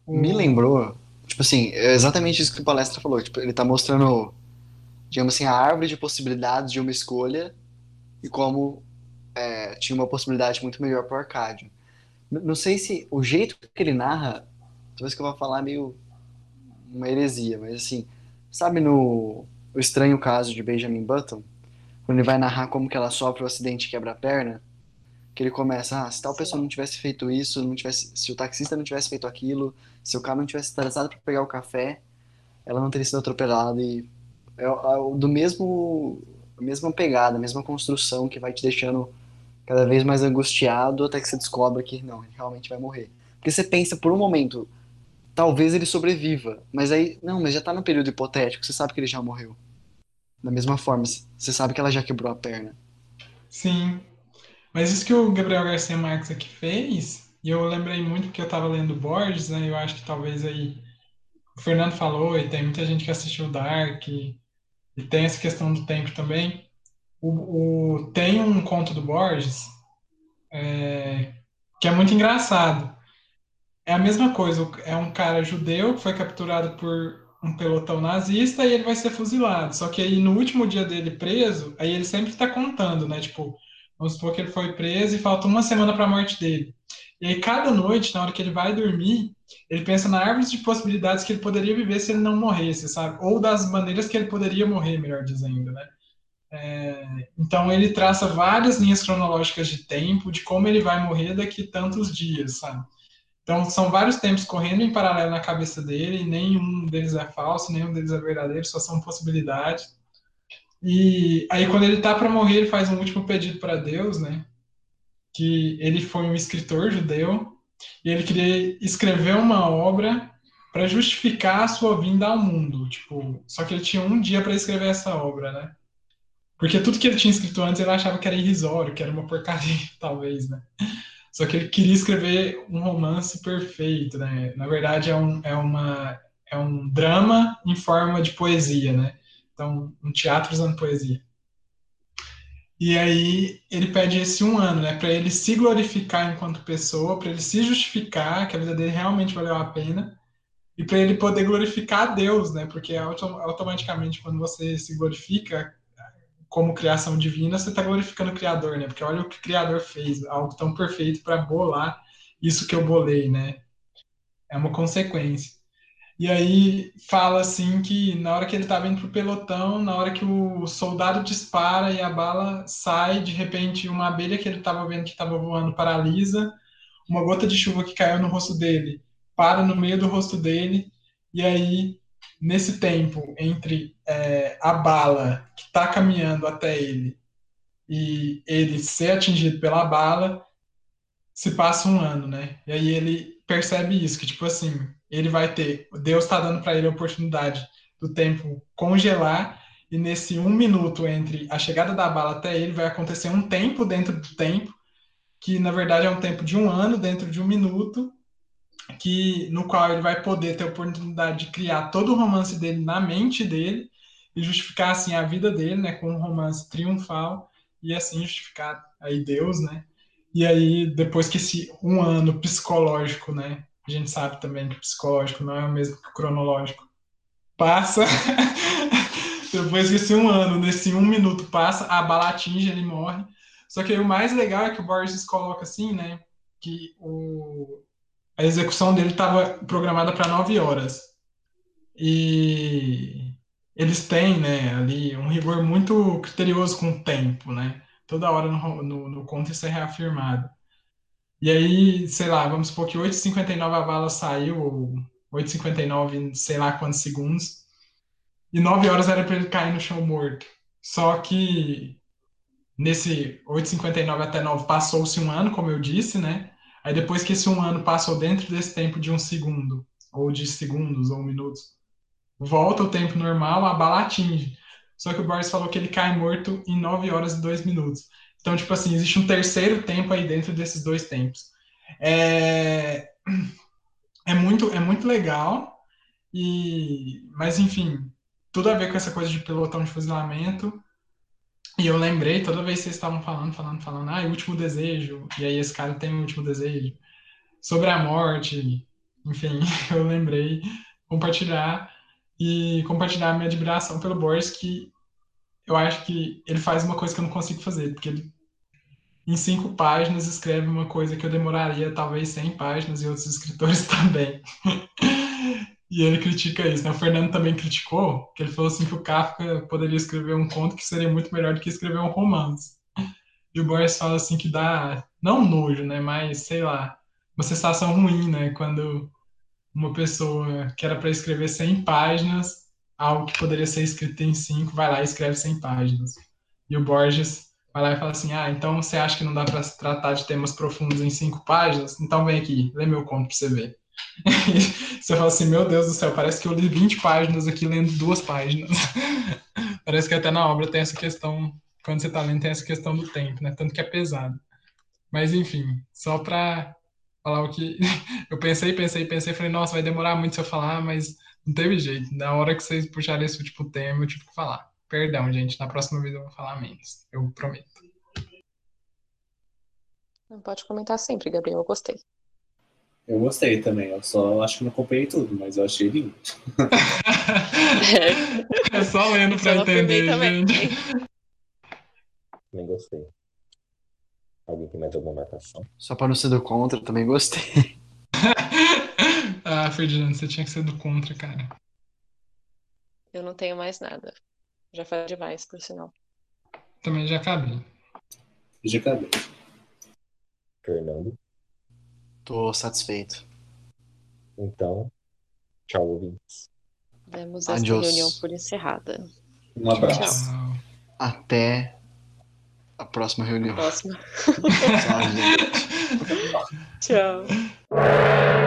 Me lembrou, tipo assim, é exatamente isso que o palestra falou. Tipo, ele tá mostrando, digamos assim, a árvore de possibilidades de uma escolha e como é, tinha uma possibilidade muito melhor pro Arcádio. Não sei se o jeito que ele narra, talvez que eu vou falar meio uma heresia, mas assim, sabe no O Estranho Caso de Benjamin Button? Quando ele vai narrar como que ela sofre o acidente e quebra a perna? Que ele começa, ah, se tal pessoa não tivesse feito isso, não tivesse, se o taxista não tivesse feito aquilo, se o cara não tivesse atrasado para pegar o café, ela não teria sido atropelada e é, o- do mesmo a mesma pegada, a mesma construção que vai te deixando cada vez mais angustiado até que você descobre que não, ele realmente vai morrer. Porque você pensa por um momento, talvez ele sobreviva, mas aí, não, mas já tá no período hipotético, você sabe que ele já morreu. Da mesma forma, você sabe que ela já quebrou a perna. Sim. Mas isso que o Gabriel Garcia Marques aqui fez, e eu lembrei muito porque eu estava lendo Borges, né? Eu acho que talvez aí o Fernando falou, e tem muita gente que assistiu Dark, e, e tem essa questão do tempo também. O, o- tem um conto do Borges é, que é muito engraçado. É a mesma coisa, é um cara judeu que foi capturado por um pelotão nazista e ele vai ser fuzilado. Só que aí no último dia dele preso, aí ele sempre está contando, né? Tipo, vamos supor que ele foi preso e falta uma semana para a morte dele. E aí cada noite, na hora que ele vai dormir, ele pensa na árvore de possibilidades que ele poderia viver se ele não morresse, sabe? Ou das maneiras que ele poderia morrer, melhor dizendo, né? É, então ele traça várias linhas cronológicas de tempo de como ele vai morrer daqui tantos dias, sabe? Então são vários tempos correndo em paralelo na cabeça dele, e nenhum deles é falso, nenhum deles é verdadeiro, só são possibilidades. E aí quando ele tá para morrer, ele faz um último pedido para Deus, né? Que ele foi um escritor judeu e ele queria escrever uma obra para justificar a sua vinda ao mundo. Tipo, só que ele tinha um dia para escrever essa obra, né? Porque tudo que ele tinha escrito antes ele achava que era irrisório, que era uma porcaria, talvez, né? Só que ele queria escrever um romance perfeito, né? Na verdade, é um, é uma, é um drama em forma de poesia, né? Então, um teatro usando poesia. E aí ele pede esse um ano, né, para ele se glorificar enquanto pessoa, para ele se justificar que a vida dele realmente valeu a pena e para ele poder glorificar a Deus, né? Porque automaticamente quando você se glorifica como criação divina, você está glorificando o Criador, né? Porque olha o que o Criador fez, algo tão perfeito para bolar isso que eu bolei, né? É uma consequência. E aí fala assim que na hora que ele estava indo pro pelotão, na hora que o soldado dispara e a bala sai, de repente uma abelha que ele estava vendo que estava voando paralisa, uma gota de chuva que caiu no rosto dele para no meio do rosto dele, e aí nesse tempo entre é, a bala que está caminhando até ele e ele ser atingido pela bala, se passa um ano, né? E aí ele percebe isso, que tipo assim, ele vai ter, Deus está dando para ele a oportunidade do tempo congelar e nesse um minuto entre a chegada da bala até ele vai acontecer um tempo dentro do tempo que na verdade é um tempo de um ano dentro de um minuto que no qual ele vai poder ter a oportunidade de criar todo o romance dele na mente dele e justificar assim a vida dele, né, com um romance triunfal e assim justificar aí Deus, né? E aí depois que esse um ano psicológico, né, a gente sabe também que o psicológico não é o mesmo que o cronológico. Passa. Depois desse um ano, nesse um minuto passa, a bala atinge, ele morre. Só que o mais legal é que o Borges coloca assim, né? Que o, a execução dele estava programada para nove horas. E eles têm, né, ali um rigor muito criterioso com o tempo, né? Toda hora no, no, no conto isso é reafirmado. E aí, sei lá, vamos supor que 8h59 a bala saiu, ou 8h59 sei lá quantos segundos, e 9 horas era para ele cair no chão morto. Só que nesse 8h59 até 9 passou-se um ano, como eu disse, né? Aí depois que esse um ano passou dentro desse tempo de um segundo, ou de segundos, ou minutos, volta o tempo normal, a bala atinge. Só que o Boris falou que ele cai morto em 9 horas e 2 minutos. Então, tipo assim, existe um terceiro tempo aí dentro desses dois tempos. É, é, muito, é muito legal, e, mas enfim, tudo a ver com essa coisa de pelotão de fuzilamento. E eu lembrei, toda vez que vocês estavam falando, falando, falando, ah, o último desejo, e aí esse cara tem o último desejo, sobre a morte, enfim, eu lembrei compartilhar e compartilhar minha admiração pelo Boris, que eu acho que ele faz uma coisa que eu não consigo fazer, porque ele, em cinco páginas, escreve uma coisa que eu demoraria talvez 100 páginas e outros escritores também. e ele critica isso. Né? O Fernando também criticou, que ele falou assim que o Kafka poderia escrever um conto que seria muito melhor do que escrever um romance. E o Boris fala assim que dá, não nojo, né, mas sei lá, uma sensação ruim, né, quando uma pessoa que era para escrever 100 páginas algo que poderia ser escrito em cinco, vai lá e escreve 100 páginas. E o Borges vai lá e fala assim: Ah, então você acha que não dá para tratar de temas profundos em cinco páginas? Então vem aqui, lê meu conto para você ver. você fala assim: Meu Deus do céu, parece que eu li 20 páginas aqui lendo duas páginas. parece que até na obra tem essa questão, quando você está lendo, tem essa questão do tempo, né? Tanto que é pesado. Mas enfim, só para falar o que eu pensei, pensei, pensei, falei: Nossa, vai demorar muito se eu falar, mas não teve jeito. Na hora que vocês puxarem esse último tema, eu tive que falar. Perdão, gente. Na próxima vez eu vou falar menos. Eu prometo. Não pode comentar sempre, Gabriel. Eu gostei. Eu gostei também. Eu só acho que não acompanhei tudo, mas eu achei lindo. é só lendo pra entender, gente. Também gostei. Alguém tem mais alguma marcação? Só para não ser do contra, também gostei. Ah, Ferdinando, você tinha que ser do contra, cara. Eu não tenho mais nada. Já falei demais, por sinal. Também já acabei. Já acabei. Fernando. Tô satisfeito. Então, tchau, ouvintes. Demos esta Adios. reunião por encerrada. Um abraço. Tchau. Até a próxima reunião. Próxima. Tchau. Tchau.